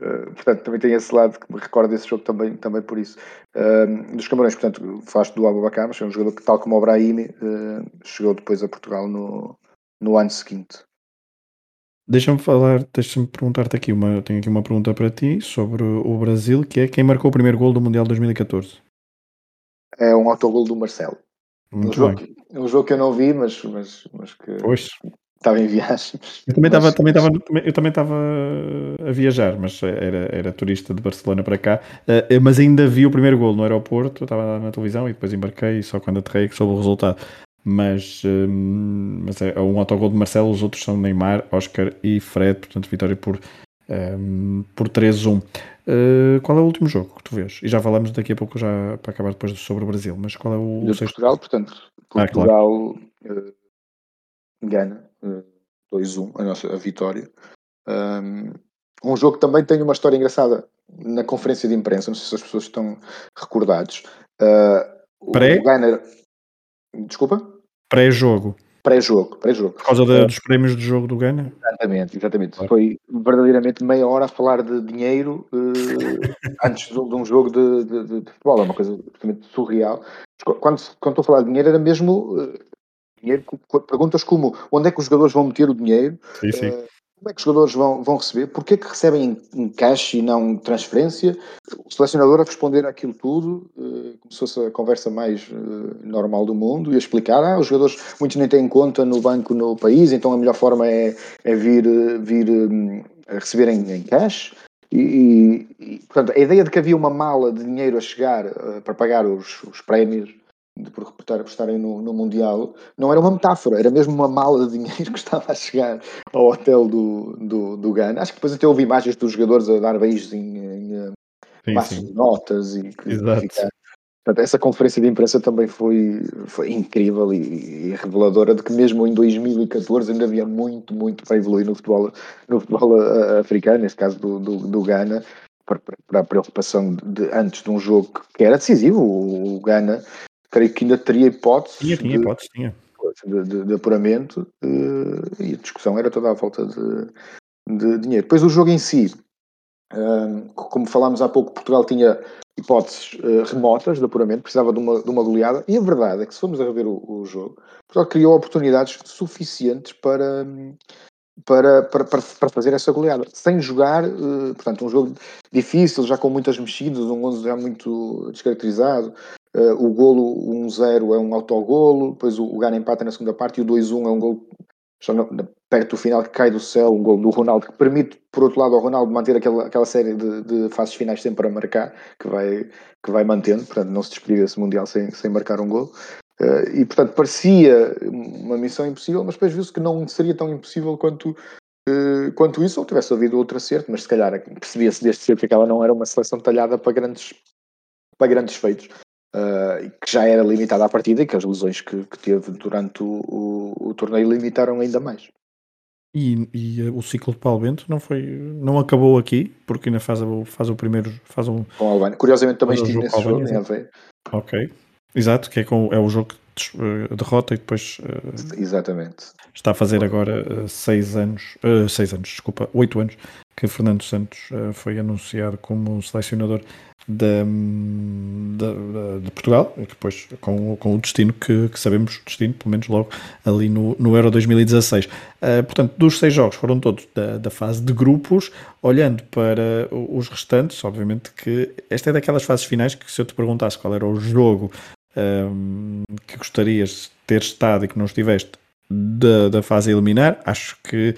uh, portanto também tem esse lado que me recorda esse jogo também, também por isso. Uh, dos Camarões, portanto, faz do Abubacar, mas é um jogador que, tal como o Brahimi, uh, chegou depois a Portugal no, no ano seguinte. Deixa-me falar, deixa-me perguntar-te aqui uma, tenho aqui uma pergunta para ti sobre o Brasil, que é quem marcou o primeiro gol do Mundial 2014? É um autogol do Marcelo. Muito um jogo, bem. um jogo que eu não vi, mas, mas, mas que pois. estava em viagem. Eu também estava, também estava, eu também estava a viajar, mas era, era turista de Barcelona para cá, uh, mas ainda vi o primeiro gol no aeroporto, estava na televisão e depois embarquei e só quando aterrei que soube o resultado. Mas, um, mas é um autogol de Marcelo, os outros são Neymar, Oscar e Fred, portanto vitória por, um, por 3-1. Uh, qual é o último jogo que tu vês? E já falamos daqui a pouco, já para acabar depois sobre o Brasil, mas qual é o. De Portugal, portanto, Portugal ah, claro. uh, gana uh, 2-1, a nossa a vitória. Um, um, jogo que também tem uma história engraçada na conferência de imprensa, não sei se as pessoas estão recordados. Uh, Pré? O Ghana, Desculpa? Pré-jogo. Pré-jogo, pré-jogo. Por causa de, dos prémios de jogo do Gana? Exatamente, exatamente. Claro. Foi verdadeiramente meia hora a falar de dinheiro uh, antes de, de, um jogo de, de, de, futebol, é uma coisa absolutamente surreal. Quando, quando estou a falar de dinheiro, era mesmo uh, dinheiro, perguntas como onde é que os jogadores vão meter o dinheiro, sim, sim. Como é que os jogadores vão, vão receber? Porquê que recebem em cash e não transferência? O selecionador a responder aquilo tudo, uh, como se fosse a conversa mais uh, normal do mundo, e a explicar, ah, os jogadores muitos nem têm conta no banco no país, então a melhor forma é, é vir, vir um, receber em, em cash. E, e, portanto, a ideia de que havia uma mala de dinheiro a chegar para pagar os, os prémios de por, estarem no, no, Mundial, não era uma metáfora, era mesmo uma mala de dinheiro que estava a chegar ao hotel do, do, do Ghana. Acho que depois até houve imagens dos jogadores a dar beijos em, em sim, de notas e que. Portanto, essa conferência de imprensa também foi, foi incrível e, e, reveladora de que mesmo em 2014 ainda havia muito, muito para evoluir no futebol, no futebol uh, africano, neste caso do, do, do Ghana, para, para, a preocupação de, antes de um jogo que era decisivo. O, o Ghana creio que ainda teria hipótese. Tinha, tinha de, hipótese, tinha. De, de, de apuramento uh, e a discussão era toda à volta de, de dinheiro. Depois o jogo em si, um, como falámos há pouco, Portugal tinha hipóteses uh, remotas de apuramento, precisava de uma, de uma goleada, e a verdade é que se formos a rever o, o jogo, Portugal criou oportunidades suficientes para, para, para, para, fazer essa goleada, sem jogar, uh, portanto, um jogo difícil, já com muitas mexidas, um 11 já muito descaracterizado, Uh, o golo 1-0 é um autogolo, depois o, o Gana empata na segunda parte e o 2-1 é um golo já no, perto do final que cai do céu, um golo do Ronaldo que permite, por outro lado, ao Ronaldo manter aquela, aquela série de, de fases finais sempre a marcar, que vai, que vai mantendo, portanto não se despedir desse Mundial sem, sem marcar um golo. Uh, e portanto parecia uma missão impossível, mas depois viu-se que não seria tão impossível quanto, uh, quanto isso, ou tivesse havido outro acerto, mas se calhar percebia-se desde cedo que aquela não era uma seleção talhada para grandes, para grandes feitos uh, que já era limitada à partida e que as lesões que, que teve durante o, o, o, torneio limitaram ainda mais. E, e, o ciclo de Paulo Bento não foi não acabou aqui porque ainda faz, faz o primeiro faz um, com Albânia curiosamente também estive nesse jogo em Aveiro. Ok. Exato que é, com, é o jogo que uh, derrota e depois uh, exatamente está a fazer agora uh, seis anos seis anos desculpa oito anos que Fernando Santos foi anunciado como selecionador de, de, de, Portugal, e depois com, com o destino que, que, sabemos, o destino, pelo menos logo ali no, no Euro 2016. Uh, portanto, dos seis jogos foram todos da, da, fase de grupos, olhando para os restantes, obviamente que esta é daquelas fases finais que se eu te perguntasse qual era o jogo um, que gostarias de ter estado e que não estiveste da, da fase a eliminar, acho que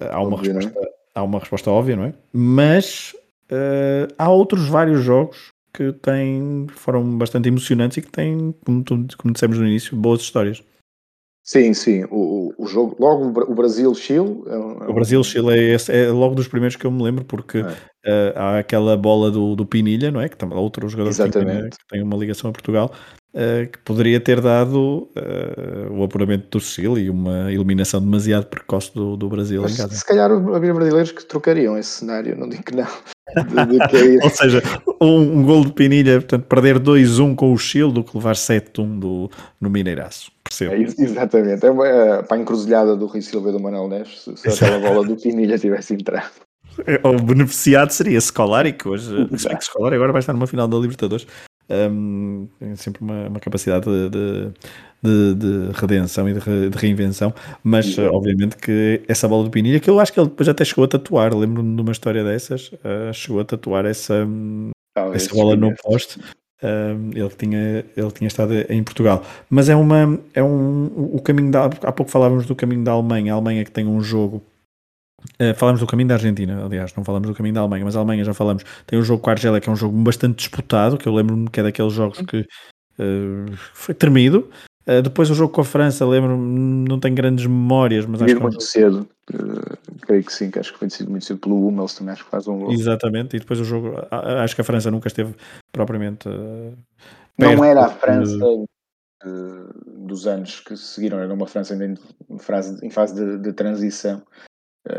há uma, Óbvio, resposta, há uma resposta óbvia, não é? Mas Uh, há outros vários jogos que têm, foram bastante emocionantes e que têm, como, como dissemos no início, boas histórias. Sim, sim. O, o jogo, logo o Brasil-Chile. É um, é o Brasil-Chile é, esse, é logo dos primeiros que eu me lembro, porque é. uh, há aquela bola do, do Pinilha, não é? Que também outro jogador que tem, que tem, uma ligação a Portugal, uh, que poderia ter dado uh, o apuramento do Chile e uma eliminação demasiado precoce do, do Brasil Mas, em casa. Se calhar havia brasileiros que trocariam esse cenário, não digo que não. Ou seja, um, um gol de Pinilha, portanto, perder 2-1 com o Chile do que levar 7-1 do, no Mineiraço. Percebo. É, exatamente. É, é, para a encruzilhada do Rui Silva e do Manuel Neves, se, se aquela bola do Pinilha tivesse entrado. É, o beneficiado seria Scolari, que hoje, que Scolari agora vai estar numa final da Libertadores. Um, tem sempre uma, uma capacidade de, de de, de redenção e de, re, de reinvenção, mas obviamente que essa bola do Pinilha, que eu acho que ele depois até chegou a tatuar, lembro-me de uma história dessas, uh, chegou a tatuar essa, oh, essa bola no poste. Uh, ele, tinha, ele tinha estado em Portugal, mas é uma é um o caminho da há pouco falávamos do caminho da Alemanha, a Alemanha que tem um jogo Uh, falamos do caminho da Argentina, aliás, não falamos do caminho da Alemanha, mas a Alemanha já falamos. Tem um jogo com a Argélia que é um jogo bastante disputado, que eu lembro-me que é daqueles jogos que uh, foi tremido, Uh, depois o jogo com a França, lembro-me, não tenho grandes memórias, mas acho que. É muito cedo, creio que sim, que acho que foi decidido muito cedo pelo Hummels também, acho que faz um gol. Exatamente, e depois o jogo, acho que a França nunca esteve propriamente. Não era a França dos anos que seguiram, era uma França ainda em fase, em fase de, de transição.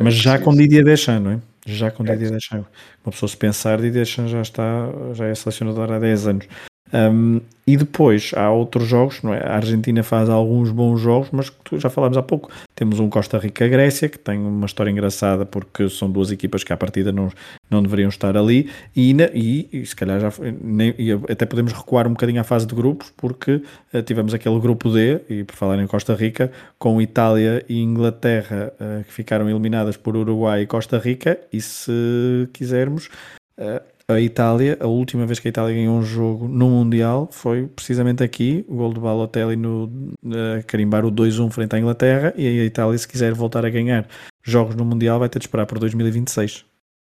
Mas já com Didier Deschamps, não é? Já com é. Didier Deschamps. Uma pessoa se pensar, Didier Deschamps já está, já é selecionador há 10 anos. Um, e depois há outros jogos, não é? A Argentina faz alguns bons jogos, mas já falámos há pouco. Temos um Costa Rica-Grécia, que tem uma história engraçada porque são duas equipas que à partida não, não deveriam estar ali. E, e, e se calhar já nem, até podemos recuar um bocadinho à fase de grupos, porque uh, tivemos aquele grupo D, e por falar em Costa Rica, com Itália e Inglaterra uh, que ficaram eliminadas por Uruguai e Costa Rica. E se quisermos. Uh, a Itália, a última vez que a Itália ganhou um jogo no Mundial foi precisamente aqui, o gol do Balotelli no uh, carimbar o 2-1 frente à Inglaterra e a Itália se quiser voltar a ganhar jogos no Mundial vai ter de esperar por 2026.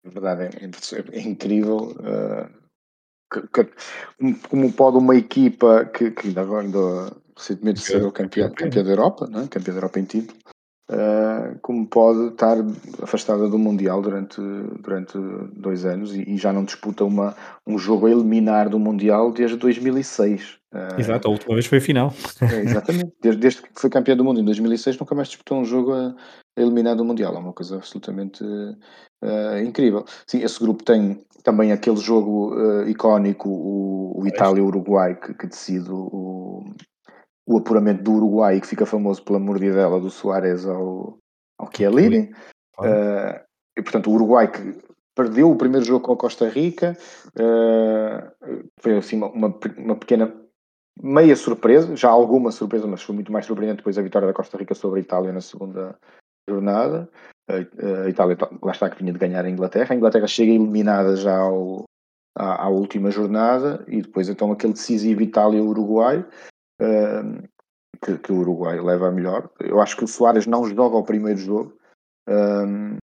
É verdade, é, é, é incrível uh, que, que, como pode uma equipa que, que ainda agora recentemente ser campeão, campeão da Europa, não é? campeão da Europa em título, Uh, como pode estar afastada do Mundial durante, durante dois anos e, e, já não disputa uma, um jogo a eliminar do Mundial desde 2006. Uh, ah, Exato, a última vez foi a final. É, exatamente, desde, desde, que foi campeã do mundo em 2006 nunca mais disputou um jogo a, a eliminar do Mundial, é uma coisa absolutamente uh, incrível. Sim, esse grupo tem também aquele jogo icónico, o, o Itália-Uruguai, que, que decide o, o apuramento do Uruguai, que fica famoso pela mordidela do Soares ao, ao Chiellini. Uh, e, portanto, o Uruguai que perdeu o primeiro jogo com a Costa Rica, uh, foi assim uma, uma, pequena meia surpresa, já alguma surpresa, mas foi muito mais surpreendente depois a vitória da Costa Rica sobre a Itália na segunda jornada. A, a Itália, lá está, que vinha de ganhar a Inglaterra. A Inglaterra chega eliminada já ao, à, à, última jornada e depois então aquele decisivo Itália-Uruguai que, que, o Uruguai leva a melhor. Eu acho que o Soares não joga o primeiro jogo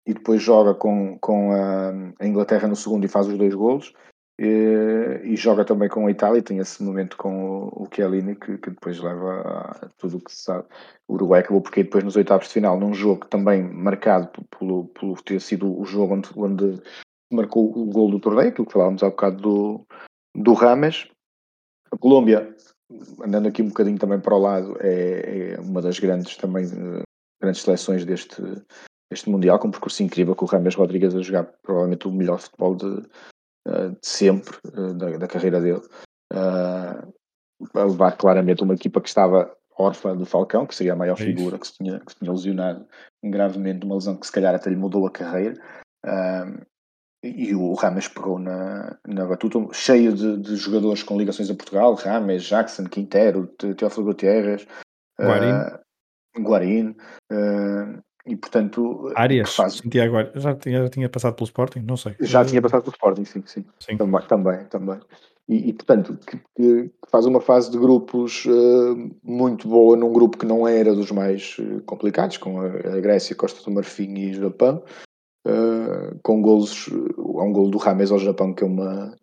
e depois joga com, com a, a, Inglaterra no segundo e faz os dois golos. E, e, joga também com a Itália, tem esse momento com o, o Chiellini que, que depois leva a tudo o que se sabe. O Uruguai acabou porque depois nos oitavos de final, num jogo também marcado por, por ter sido o jogo onde, onde marcou o gol do torneio, aquilo que falávamos há bocado do, do Rames. A Colômbia andando aqui um bocadinho também para o lado, é, é uma das grandes também uh, grandes seleções deste, deste Mundial, com um percurso incrível com o Rames Rodrigues a jogar provavelmente o melhor futebol de, uh, de sempre uh, da, da, carreira dele. a levar claramente uma equipa que estava órfã do Falcão, que seria a maior é figura, que se, tinha, que se tinha lesionado gravemente, uma lesão que se calhar até lhe mudou a carreira. Uh, e o Rames pegou na, na batuta, cheio de, de, jogadores com ligações a Portugal, Rames, Jackson, Quintero, Teófilo Gutierrez, Guarim, uh, Guarim uh, e portanto... Arias, faz... Santiago, já tinha, já tinha passado pelo Sporting? Não sei. Já tinha passado pelo Sporting, sim, sim. sim. Também, também. também. E, e portanto, que, que, faz uma fase de grupos uh, muito boa num grupo que não era dos mais complicados, com a, a Grécia, Costa do Marfim e Japão, uh, com golos. Há um golo do Rames ao Japão que é uma,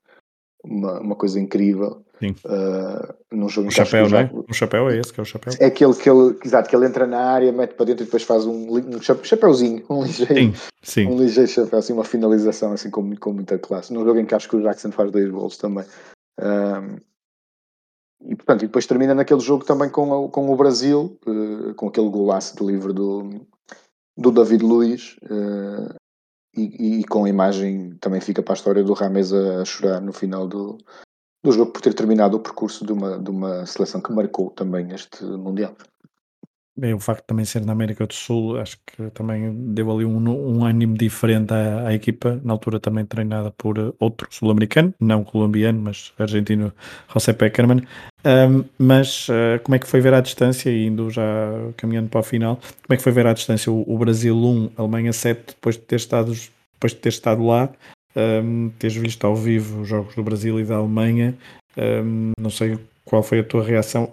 uma, uma coisa incrível. Sim. Uh, num jogo o chapéu, não é? O chapéu é esse que é o chapéu. É aquele que ele, exato, que ele entra na área, mete para dentro e depois faz um, um chapéuzinho, um ligeiro, sim, sim. um ligeiro chapéu, assim, uma finalização assim com, com muita classe. Num jogo em que acho que o Jackson faz dois gols também. Um, e portanto, e depois termina naquele jogo também com, o, com o Brasil, uh, com aquele golaço de livre do, do David Luiz, uh, e, e, com a imagem também fica para a história do Rames a, chorar no final do, do jogo por ter terminado o percurso de uma, de uma seleção que marcou também este Mundial. O facto de também ser na América do Sul, acho que também deu ali um, um ânimo diferente à, à, equipa, na altura também treinada por outro sul-americano, não colombiano, mas argentino, José Peckerman. Um, mas uh, como é que foi ver à distância, indo já caminhando para o final, como é que foi ver à distância o, o Brasil 1, Alemanha 7, depois de ter estado, depois de ter estado lá, um, teres visto ao vivo os jogos do Brasil e da Alemanha, um, não sei qual foi a tua reação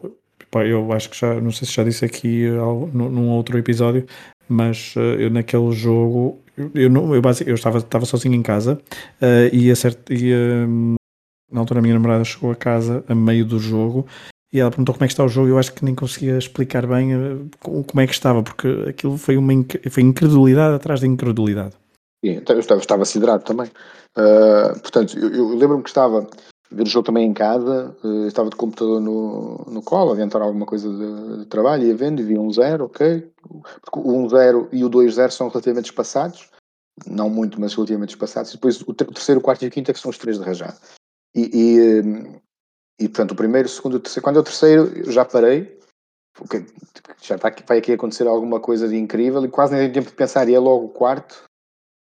eu acho que já, não sei se já disse aqui num outro episódio, mas uh, eu naquele jogo, eu, não, eu, eu estava, estava sozinho em casa uh, e, acert, e uh, na altura a minha namorada chegou a casa a meio do jogo e ela perguntou como é que está o jogo. Eu acho que nem conseguia explicar bem como é que estava, porque aquilo foi uma foi incredulidade atrás de incredulidade. Sim, então eu estava, estava siderado também. portanto, eu, eu lembro-me que estava ver o jogo também em casa, uh, estava de computador no, no colo, adiantar alguma coisa de, de trabalho, ia vendo e vi um zero, ok. Porque o 1-0 e o 2-0 são relativamente espaçados, não muito, mas relativamente espaçados. E depois o terceiro, o quarto e o quinto é que são os três de rajada. E, e, e portanto o primeiro, o segundo, o terceiro, quando é o terceiro já parei, porque já está aqui, vai aqui acontecer alguma coisa de incrível e quase nem tenho tempo de pensar, e é logo o quarto,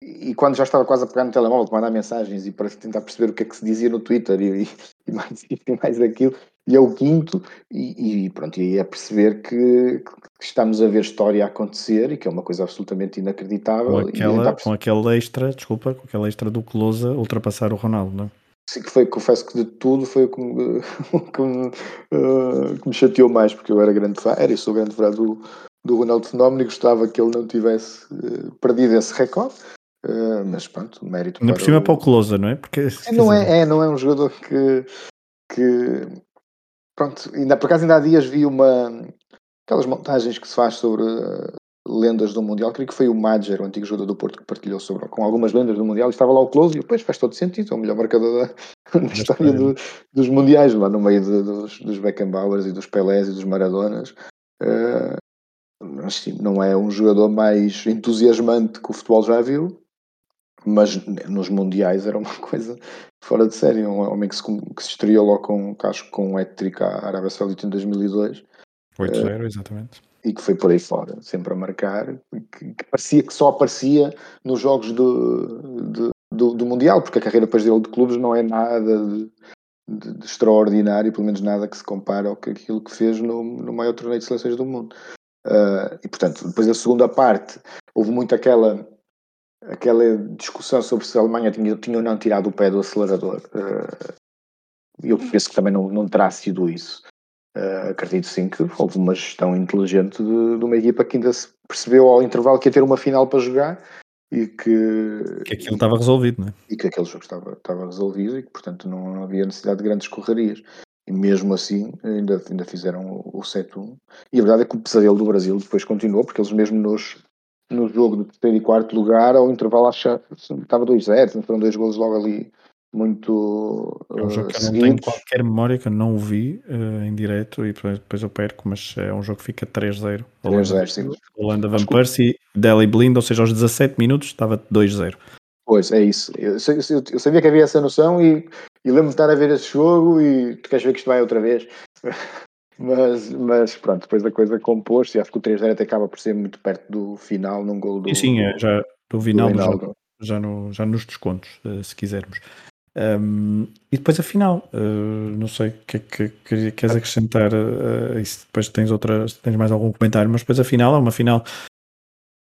e quando já estava quase a pegar no telemóvel para mandar mensagens e para tentar perceber o que é que se dizia no Twitter e, e mais e mais aquilo, e é o quinto, e, e pronto, e aí é perceber que, que, estamos a ver história acontecer e que é uma coisa absolutamente inacreditável. Com aquela, com aquele extra, desculpa, com aquela extra do Close ultrapassar o Ronaldo, não é? Sim, que foi, confesso que de tudo foi o que me, que me, uh, que me chateou mais, porque eu era grande fã, era e sou grande fã do, do Ronaldo Fenómeno e gostava que ele não tivesse uh, perdido esse recorde. Uh, mas pronto, mérito Ainda por cima o... para o Closa, não é? Porque, é, não, é, é, não é um jogador que, que pronto, ainda, por acaso ainda há dias vi uma aquelas montagens que se faz sobre uh, lendas do Mundial, creio que foi o Madger, o antigo jogador do Porto, que partilhou sobre, com algumas lendas do Mundial, e estava lá o Close, e depois faz todo sentido, é o melhor marcador da, da história do, dos Mundiais, lá no meio de, dos, dos Beckenbauers e dos Pelés e dos Maradonas. Uh, mas sim, não é um jogador mais entusiasmante que o futebol já viu, mas nos mundiais era uma coisa fora de série. Um homem que se, que se estreou logo com, acho, com um hat-trick à Arábia Saudita em 2002. 8-0, uh, exatamente. E que foi por aí fora, sempre a marcar. Que, que parecia que só aparecia nos jogos do, do, do, do, Mundial, porque a carreira depois dele de clubes não é nada de, de, de extraordinário, pelo menos nada que se compare ao que aquilo que fez no, no maior torneio de seleções do mundo. Uh, e portanto, depois da segunda parte, houve muito aquela aquela discussão sobre se a Alemanha tinha, tinha ou não tirado o pé do acelerador. Uh, eu penso que também não, não terá sido isso. Uh, acredito sim que houve uma gestão inteligente de, de, uma equipa que ainda se percebeu ao intervalo que ia ter uma final para jogar e que. Que aquilo estava resolvido, não é? E que aquele jogo estava, estava resolvido e que, portanto, não, não havia necessidade de grandes correrias. E mesmo assim, ainda, ainda fizeram o, o 7-1. E a verdade é que o pesadelo do Brasil depois continuou, porque eles mesmo nos, no jogo de terceiro e quarto lugar, ao intervalo acho estava 2-0, foram dois golos logo ali muito é um jogo que eu não tenho qualquer memória que eu não vi uh, em direto e depois eu perco, mas é um jogo que fica 3-0 3-0, sim. Holanda Van Persie, Delhi Blind, ou seja, aos 17 minutos estava 2-0 Pois, é isso. Eu, eu, eu, sabia que havia essa noção e, e lembro-me de estar a ver esse jogo e tu queres ver que isto vai outra vez Mas, mas pronto, depois a coisa compôs e acho que o 3-0 até acaba por ser muito perto do final num gol do. E sim, é, já do final do, jogo, já, no, já nos descontos, eh, se quisermos. Um, e depois a final, uh, não sei o que é que, que, queres acrescentar uh, isso, depois tens outras, tens mais algum comentário, mas depois a final é uma final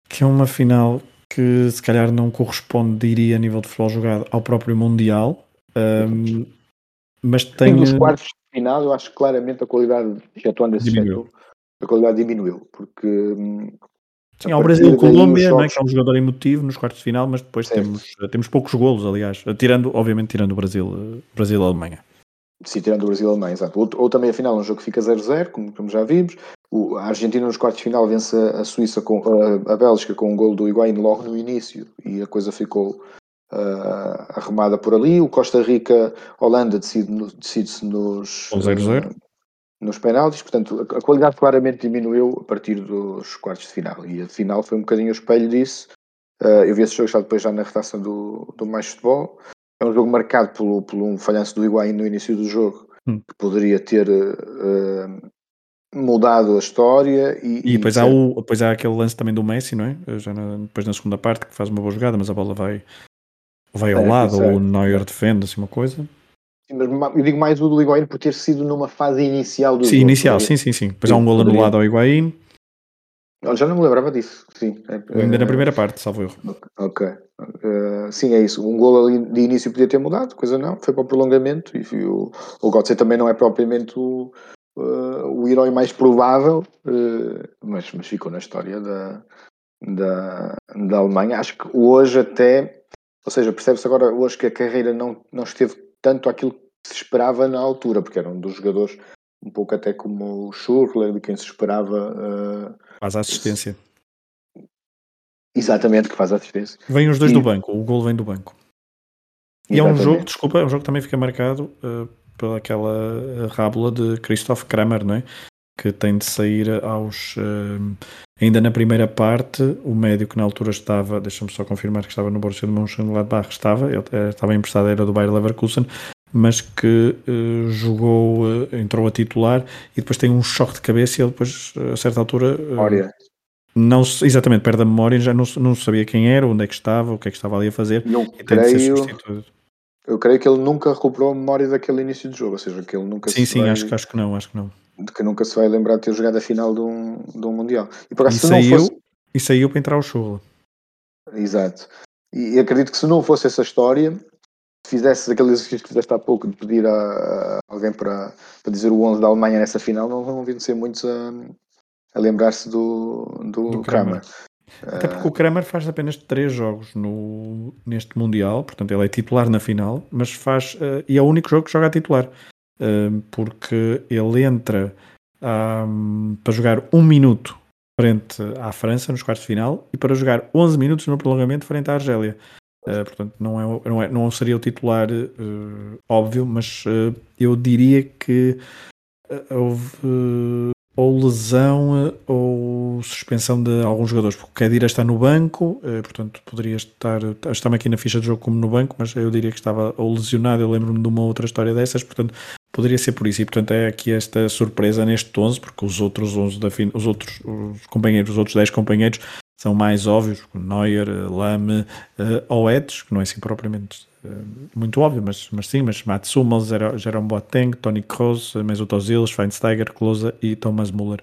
que é uma final que se calhar não corresponde, diria, a nível de futebol jogado ao próprio Mundial, um, mas tem. Nos quartos final, eu acho que claramente a qualidade, excetuando esse diminuiu. Setor, a qualidade diminuiu, porque. Hum, Sim, ao Brasil Colômbia, jogos... não é, que é um jogador emotivo nos quartos de final, mas depois temos, temos poucos golos, aliás, tirando, obviamente, tirando o Brasil, eh, Brasil Alemanha. Sim, tirando o Brasil Alemanha, exato. Ou, ou também a final, um jogo que fica 0-0, como, como, já vimos. O, a Argentina nos quartos de final vence a, Suíça com a, a Bélgica com um gol do Higuaín logo no início e a coisa ficou uh, arrumada por ali. O Costa Rica-Holanda decide-se decide nos, uh, nos penaltis, portanto a, a, qualidade claramente diminuiu a partir dos quartos de final e a final foi um bocadinho o espelho disso. Uh, eu vi esse jogo já depois já na redação do, do Mais Futebol. É um jogo marcado por, por um falhanço do Higuaín no início do jogo, hum. que poderia ter uh, mudado a história e, e depois, e, há o, depois há aquele lance também do Messi, não é? Já na, depois na segunda parte que faz uma boa jogada, mas a bola vai vai ao é, lado, ou o Neuer defende, assim uma coisa. Sim, mas eu digo mais o do Higuaín por ter sido numa fase inicial do Sim, jogo, inicial, sim, sim, sim. Depois há um gol anulado ao Higuaín. Eu já não me lembrava disso, sim. É, ainda na primeira parte, salvo erro. Ok. Uh, sim, é isso. Um gol ali de início podia ter mudado, coisa não. Foi para o prolongamento e o, o Götze também não é propriamente o, uh, o herói mais provável, uh, mas, mas ficou na história da, da, da Alemanha. Acho que hoje até ou seja, percebe-se agora hoje que a carreira não, não esteve tanto aquilo que se esperava na altura, porque era um dos jogadores um pouco até como o Schurrle, de quem se esperava. Uh, faz a assistência. Exatamente, que faz a assistência. Vêm os dois e... do banco, o gol vem do banco. E Exatamente. é um jogo, desculpa, é um jogo que também fica marcado uh, pela aquela rábula de Christoph Kramer, não é? Que tem de sair aos. Uh, Ainda na primeira parte, o médio que na altura estava, deixa-me só confirmar que estava no Borussia de Mönchengladbach, estava, ele eh, estava emprestado, era do Bayer Leverkusen, mas que uh, jogou, uh, entrou a titular e depois tem um choque de cabeça e ele depois, a certa altura. Memória. Não, exatamente, perde a memória, já não, não sabia quem era, onde é que estava, o que é que estava ali a fazer. Eu e creio, eu creio que ele nunca recuperou a memória daquele início de jogo, ou seja, que ele nunca Sim, sim, vai, acho, acho que não, acho que não. De que nunca se vai lembrar de ter jogado a final de um, de um Mundial. E, por e saiu, fosse... e saiu para entrar ao show. Exato. E acredito que se não fosse essa história, fizesse aquele exercício que fizeste há pouco de pedir a, a alguém para, para dizer o 11 da Alemanha nessa final, não vão vir ser muitos a, a lembrar-se do, do, do Kramer. Kramer. Até porque o Kramer faz apenas três jogos no, neste Mundial, portanto ele é titular na final, mas faz. Uh, e é o único jogo que joga a titular, porque ele entra um, para jogar um minuto frente à França nos quartos de final e para jogar 11 minutos no prolongamento frente à Argélia. Uh, portanto, não, é, não, é, não seria o titular uh, óbvio, mas uh, eu diria que houve ou lesão ou suspensão de alguns jogadores, porque o Kedira está no banco, portanto poderia estar, está aqui na ficha de jogo como no banco, mas eu diria que estava ou lesionado, eu lembro-me de uma outra história dessas, portanto poderia ser por isso, e portanto é aqui esta surpresa neste 11, porque os outros 11 da fin... os outros os companheiros, os outros 10 companheiros são mais óbvios, Neuer, Lame uh, ou Eds, que não é assim propriamente muito óbvio, mas, mas sim, mas Mats Hummels, Jerome Boateng, Tony Kroos, Mesut Ozil, Schweinsteiger, Klose e Thomas Müller.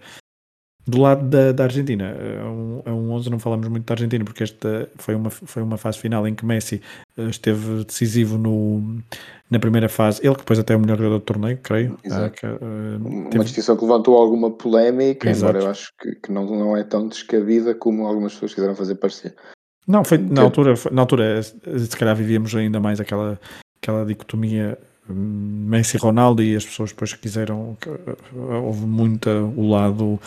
Do lado da, da Argentina, é um, é um 11, não falamos muito da Argentina, porque esta foi uma, foi uma fase final em que Messi esteve decisivo no, na primeira fase. Ele que depois até é o melhor jogador do torneio, creio. Ah, que, uh, uma teve... distinção que levantou alguma polémica, Exato. embora eu acho que, que, não, não é tão descabida como algumas pessoas quiseram fazer parecer. Não, foi, na, altura, na altura, se calhar vivíamos ainda mais aquela, aquela dicotomia hum, Messi-Ronaldo e as pessoas depois quiseram, houve muito o lado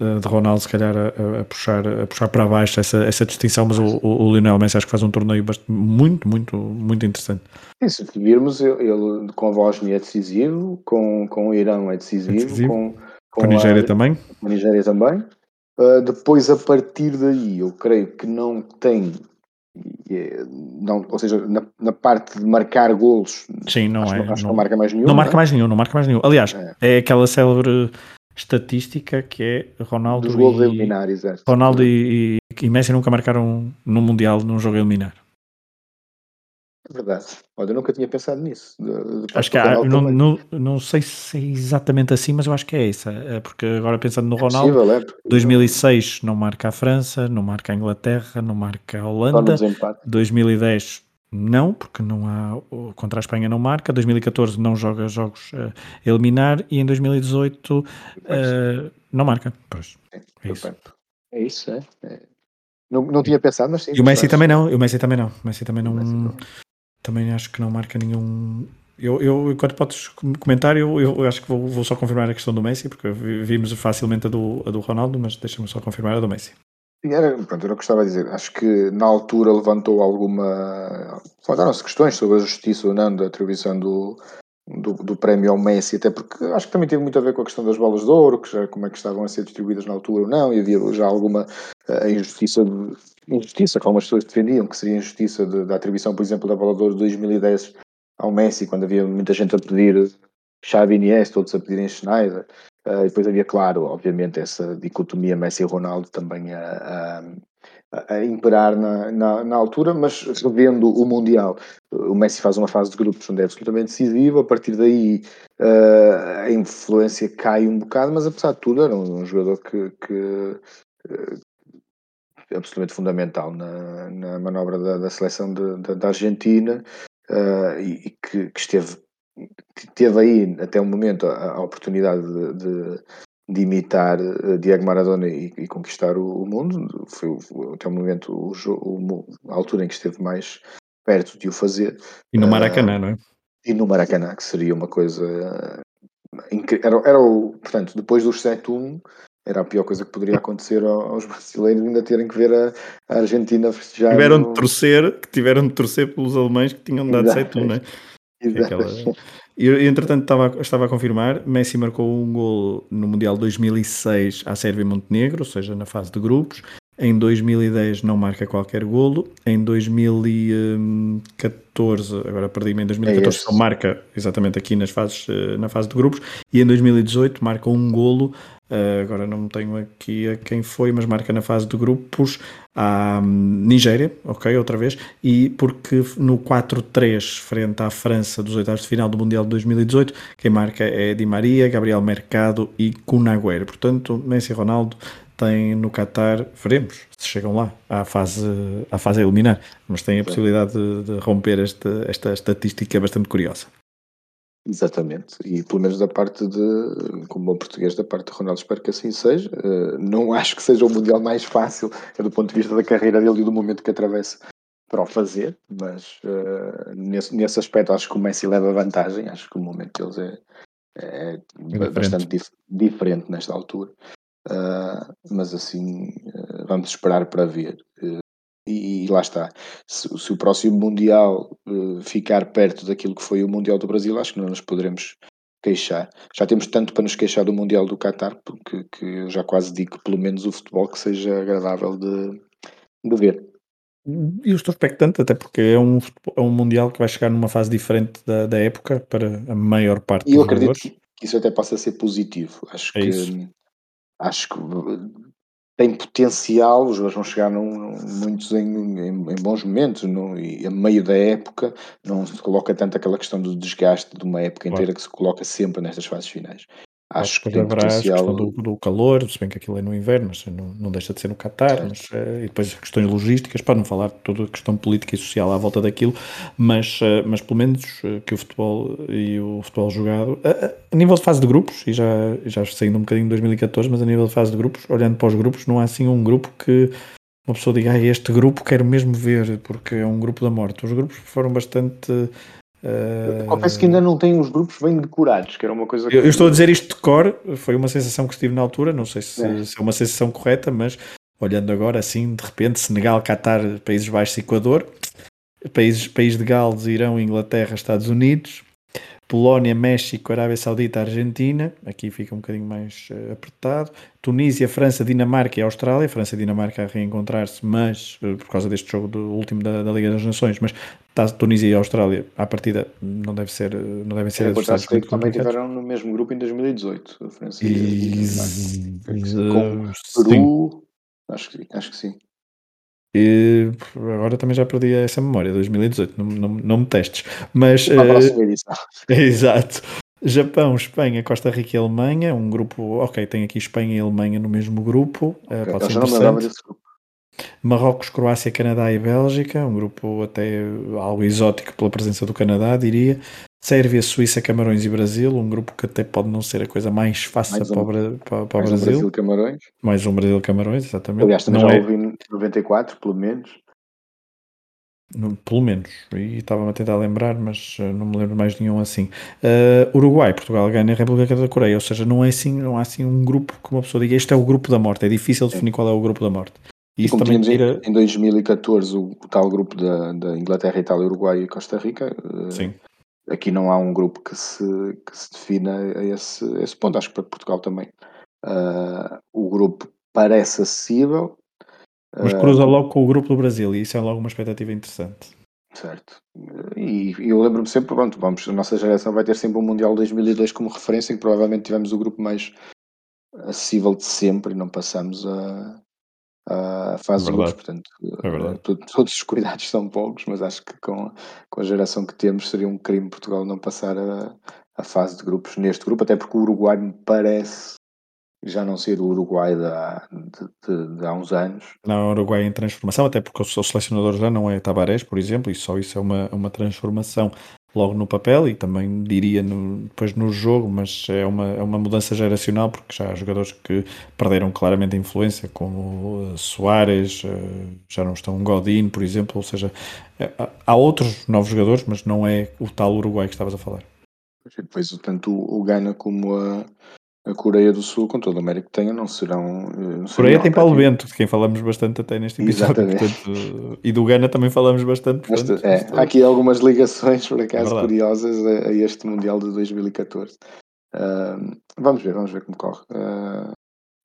eh, de Ronaldo, se calhar, a, a, puxar, a puxar para baixo essa, essa distinção, mas o, o, Lionel Messi acho que faz um torneio bastante, muito, muito, muito interessante. E se virmos, ele com a Bósnia é decisivo, com, com o Irão é decisivo, é decisivo. Com, com, com, a Nigéria a, também. Com a Nigéria também. Uh, depois, a partir daí, eu creio que não tem não, ou seja, na, na, parte de marcar golos, Sim, não acho, é. Acho não, não marca mais nenhum. Não, não marca é? mais nenhum, não marca mais nenhum. Aliás, é, é aquela célebre estatística que é Ronaldo Dos gols e, eliminar, exato. Ronaldo e, e, Messi nunca marcaram no Mundial num jogo eliminar. Verdade. Olha, eu nunca tinha pensado nisso. De, de acho que há, não, não, não sei se é exatamente assim, mas eu acho que é isso. É porque agora pensando no é Ronaldo, possível, é 2006 não marca a França, não marca a Inglaterra, não marca a Holanda. 2010 não, porque não há contra a Espanha não marca, 2014 não joga jogos uh, eliminar e em 2018 uh, eh, não marca. Pois, é, é isso. É isso, é. é. Não, não tinha pensado, mas sim. E o Messi também não, o Messi também não. O Messi também não, Messi também acho que não marca nenhum. Eu, eu enquanto podes comentar, eu, eu acho que vou, vou, só confirmar a questão do Messi, porque vimos facilmente a do, a do Ronaldo, mas deixa-me só confirmar a do Messi. Era, pronto, era o que estava a dizer. Acho que na altura levantou alguma. Levantaram-se questões sobre a justiça ou não da atribuição do, do, do, prémio ao Messi, até porque acho que também teve muito a ver com a questão das bolas de ouro, que já, como é que estavam a ser distribuídas na altura ou não, e havia já alguma uh, injustiça, de, injustiça que algumas pessoas defendiam, que seria injustiça da atribuição, por exemplo, da bola de ouro de 2010 ao Messi, quando havia muita gente a pedir Xavi Iniesta, outros a pedirem Schneider. Uh, e depois havia, claro, obviamente, essa dicotomia Messi-Ronaldo também a, a, imperar na, na, na, altura, mas revendo o Mundial, o Messi faz uma fase de grupos onde é absolutamente decisivo, a partir daí uh, a influência cai um bocado, mas apesar de tudo era um, um jogador que, que uh, absolutamente fundamental na, na manobra da, da seleção de, de, da Argentina e, e que, que esteve teve aí até o momento a, a oportunidade de, de, de, imitar uh, Diego Maradona e, e conquistar o, o, mundo. Foi até o momento o, o, a altura em que esteve mais perto de o fazer. E no Maracanã, uh, não é? E no Maracanã, que seria uma coisa incrível. Era, era o, portanto, depois dos 7-1, era a pior coisa que poderia acontecer aos brasileiros ainda terem que ver a, a Argentina festejar. Tiveram no... de torcer, que tiveram de torcer pelos alemães que tinham dado 7-1, não é? Aquela... E, entretanto, estava, estava a confirmar: Messi marcou um gol no Mundial 2006 à Sérvia e Montenegro, ou seja, na fase de grupos. Em 2010 não marca qualquer golo. Em 2014, agora perdi-me, em 2014 é só marca exatamente aqui nas fases, eh, na fase de grupos. E em 2018 marca um golo Uh, agora não tenho aqui a quem foi, mas marca na fase de grupos a um, Nigéria, ok, outra vez, e porque no 4-3 frente à França dos oitavos de final do Mundial de 2018, quem marca é Di Maria, Gabriel Mercado e Kunagüero. Portanto, Messi e Ronaldo têm no Qatar, veremos se chegam lá à fase, à fase a eliminar, mas têm a possibilidade de, de romper esta, esta estatística bastante curiosa. Exatamente, e pelo menos da parte de, como bom português, da parte de Ronaldo, espero que assim seja. Uh, não acho que seja o Mundial mais fácil, é do ponto de vista da carreira dele e do momento que atravessa para o fazer, mas uh, nesse, nesse aspecto acho que o Messi leva vantagem, acho que o momento deles é, é, é bastante dif diferente nesta altura. Mas assim, vamos esperar para ver. Lá está. Se, se, o próximo Mundial uh, ficar perto daquilo que foi o Mundial do Brasil, acho que não nos poderemos queixar. Já temos tanto para nos queixar do Mundial do Qatar, porque que eu já quase digo que pelo menos o futebol que seja agradável de, de ver. E eu estou expectante, até porque é um, é um Mundial que vai chegar numa fase diferente da, da época para a maior parte e dos E eu acredito que, que isso até possa ser positivo. Acho é que isso. acho que tem potencial, os jogadores vão chegar num, muitos em, em, em, bons momentos no, e a meio da época não se coloca tanto aquela questão do desgaste de uma época inteira que se coloca sempre nestas fases finais. Acho que tem potencial... a questão do, do, calor, se bem que aquilo é no inverno, mas não, não deixa de ser no Qatar, mas, uh, e depois questões logísticas, para não falar de toda a questão política e social à volta daquilo, mas, uh, mas pelo menos uh, que o futebol e o futebol jogado, a nível de fase de grupos, e já, já saindo um bocadinho de 2014, mas a nível de fase de grupos, olhando para os grupos, não há assim um grupo que uma pessoa diga, ah, este grupo quero mesmo ver, porque é um grupo da morte. Os grupos foram bastante Uh... Confesso que ainda não tenho os grupos bem decorados, que era uma coisa que... eu, eu, estou a dizer isto de cor, foi uma sensação que estive na altura, não sei se é, se é uma sensação correta, mas olhando agora assim, de repente, Senegal, Qatar, Países Baixos e Equador, países, país de Gales, Irão, Inglaterra, Estados Unidos, Polónia, México, Arábia Saudita, Argentina, aqui fica um bocadinho mais uh, apertado, Tunísia, França, Dinamarca e Austrália, França e Dinamarca a reencontrar-se, mas uh, por causa deste jogo do último da, da, Liga das Nações, mas Tunísia e Austrália, à partida, não deve ser, não devem ser é, adversários que também tiveram no mesmo grupo em 2018, a França e, e, e com Peru, acho que, acho que sim. E agora também já perdi essa memória, 2018, não, não, não me testes. Mas. Para a próxima edição. Exato. Japão, Espanha, Costa Rica e Alemanha, um grupo, ok, tem aqui Espanha e Alemanha no mesmo grupo, okay, pode ser interessante. Marrocos, Croácia, Canadá e Bélgica, um grupo até algo exótico pela presença do Canadá, diria. Sérvia, Suíça, Camarões e Brasil, um grupo que até pode não ser a coisa mais fácil mais um, para, para, para o Brasil. Um Brasil Camarões. Mais um Brasil Camarões, exatamente. Aliás, também não já é... ouvi 94, pelo menos. Pelo menos, e estava-me a tentar lembrar, mas eh, não me lembro mais nenhum assim. Uh, Uruguai, Portugal, Gana e República da Coreia, ou seja, não é assim, não há assim um grupo que uma pessoa diga este é o grupo da morte, é difícil definir qual é o grupo da morte. E, como tínhamos tira... em 2014 o, o, tal grupo da, da Inglaterra, Itália, Uruguai e Costa Rica, uh, Sim aqui não há um grupo que se, que se defina a esse, a esse ponto, acho que para Portugal também. Uh, o grupo parece acessível. Mas cruza uh, logo com o grupo do Brasil e isso é logo uma expectativa interessante. Certo. E, e eu lembro-me sempre, pronto, vamos, a nossa geração vai ter sempre o um Mundial 2002 como referência, que provavelmente tivemos o grupo mais acessível de sempre e não passamos a, a fase é de grupos, portanto, é todos os cuidados são poucos, mas acho que com, com a geração que temos seria um crime Portugal não passar a, a fase de grupos neste grupo, até porque o Uruguai me parece já não ser o Uruguai de há, de, de, de há uns anos. Não, o Uruguai em transformação, até porque o seu selecionador já não é Tabarés, por exemplo, e só isso é uma, uma transformação logo no papel e também diria no, depois no jogo, mas é uma, é uma mudança geracional porque já há jogadores que perderam claramente a influência, como uh, Soares, uh, já não estão Godin, por exemplo, ou seja, é, há outros novos jogadores, mas não é o tal Uruguai que estavas a falar. Depois, tanto o Gana como a, a Coreia do Sul, com todo o mérito que tenha, não serão. Eh, não Coreia tem Paulo Bento, de quem falamos bastante até neste episódio. Portanto, e do Gana também falamos bastante. Portanto, é, há aqui algumas ligações, por acaso, curiosas a, a, este Mundial de 2014. Uh, vamos ver, vamos ver como corre. Uh,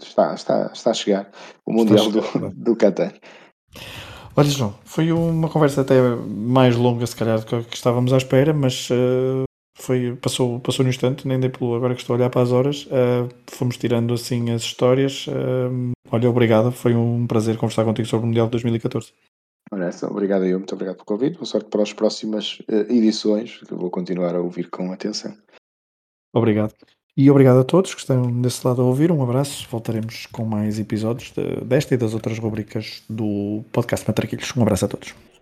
está, está, está a chegar o Mundial do, do Qatar. Olha, João, foi uma conversa até mais longa, se calhar, do que estávamos à espera, mas uh, foi, passou, passou no instante, nem dei pelo agora que estou a olhar para as horas. Uh, fomos tirando assim as histórias. Uh, olha, obrigado, foi um prazer conversar contigo sobre o Mundial de 2014. Olha, obrigado eu, muito obrigado pelo convite. Boa sorte para as próximas edições, que eu vou continuar a ouvir com atenção. Obrigado. E obrigado a todos que estão desse lado a ouvir. Um abraço. Voltaremos com mais episódios de, desta e das outras rubricas do podcast Matraquilhos. Um abraço a todos.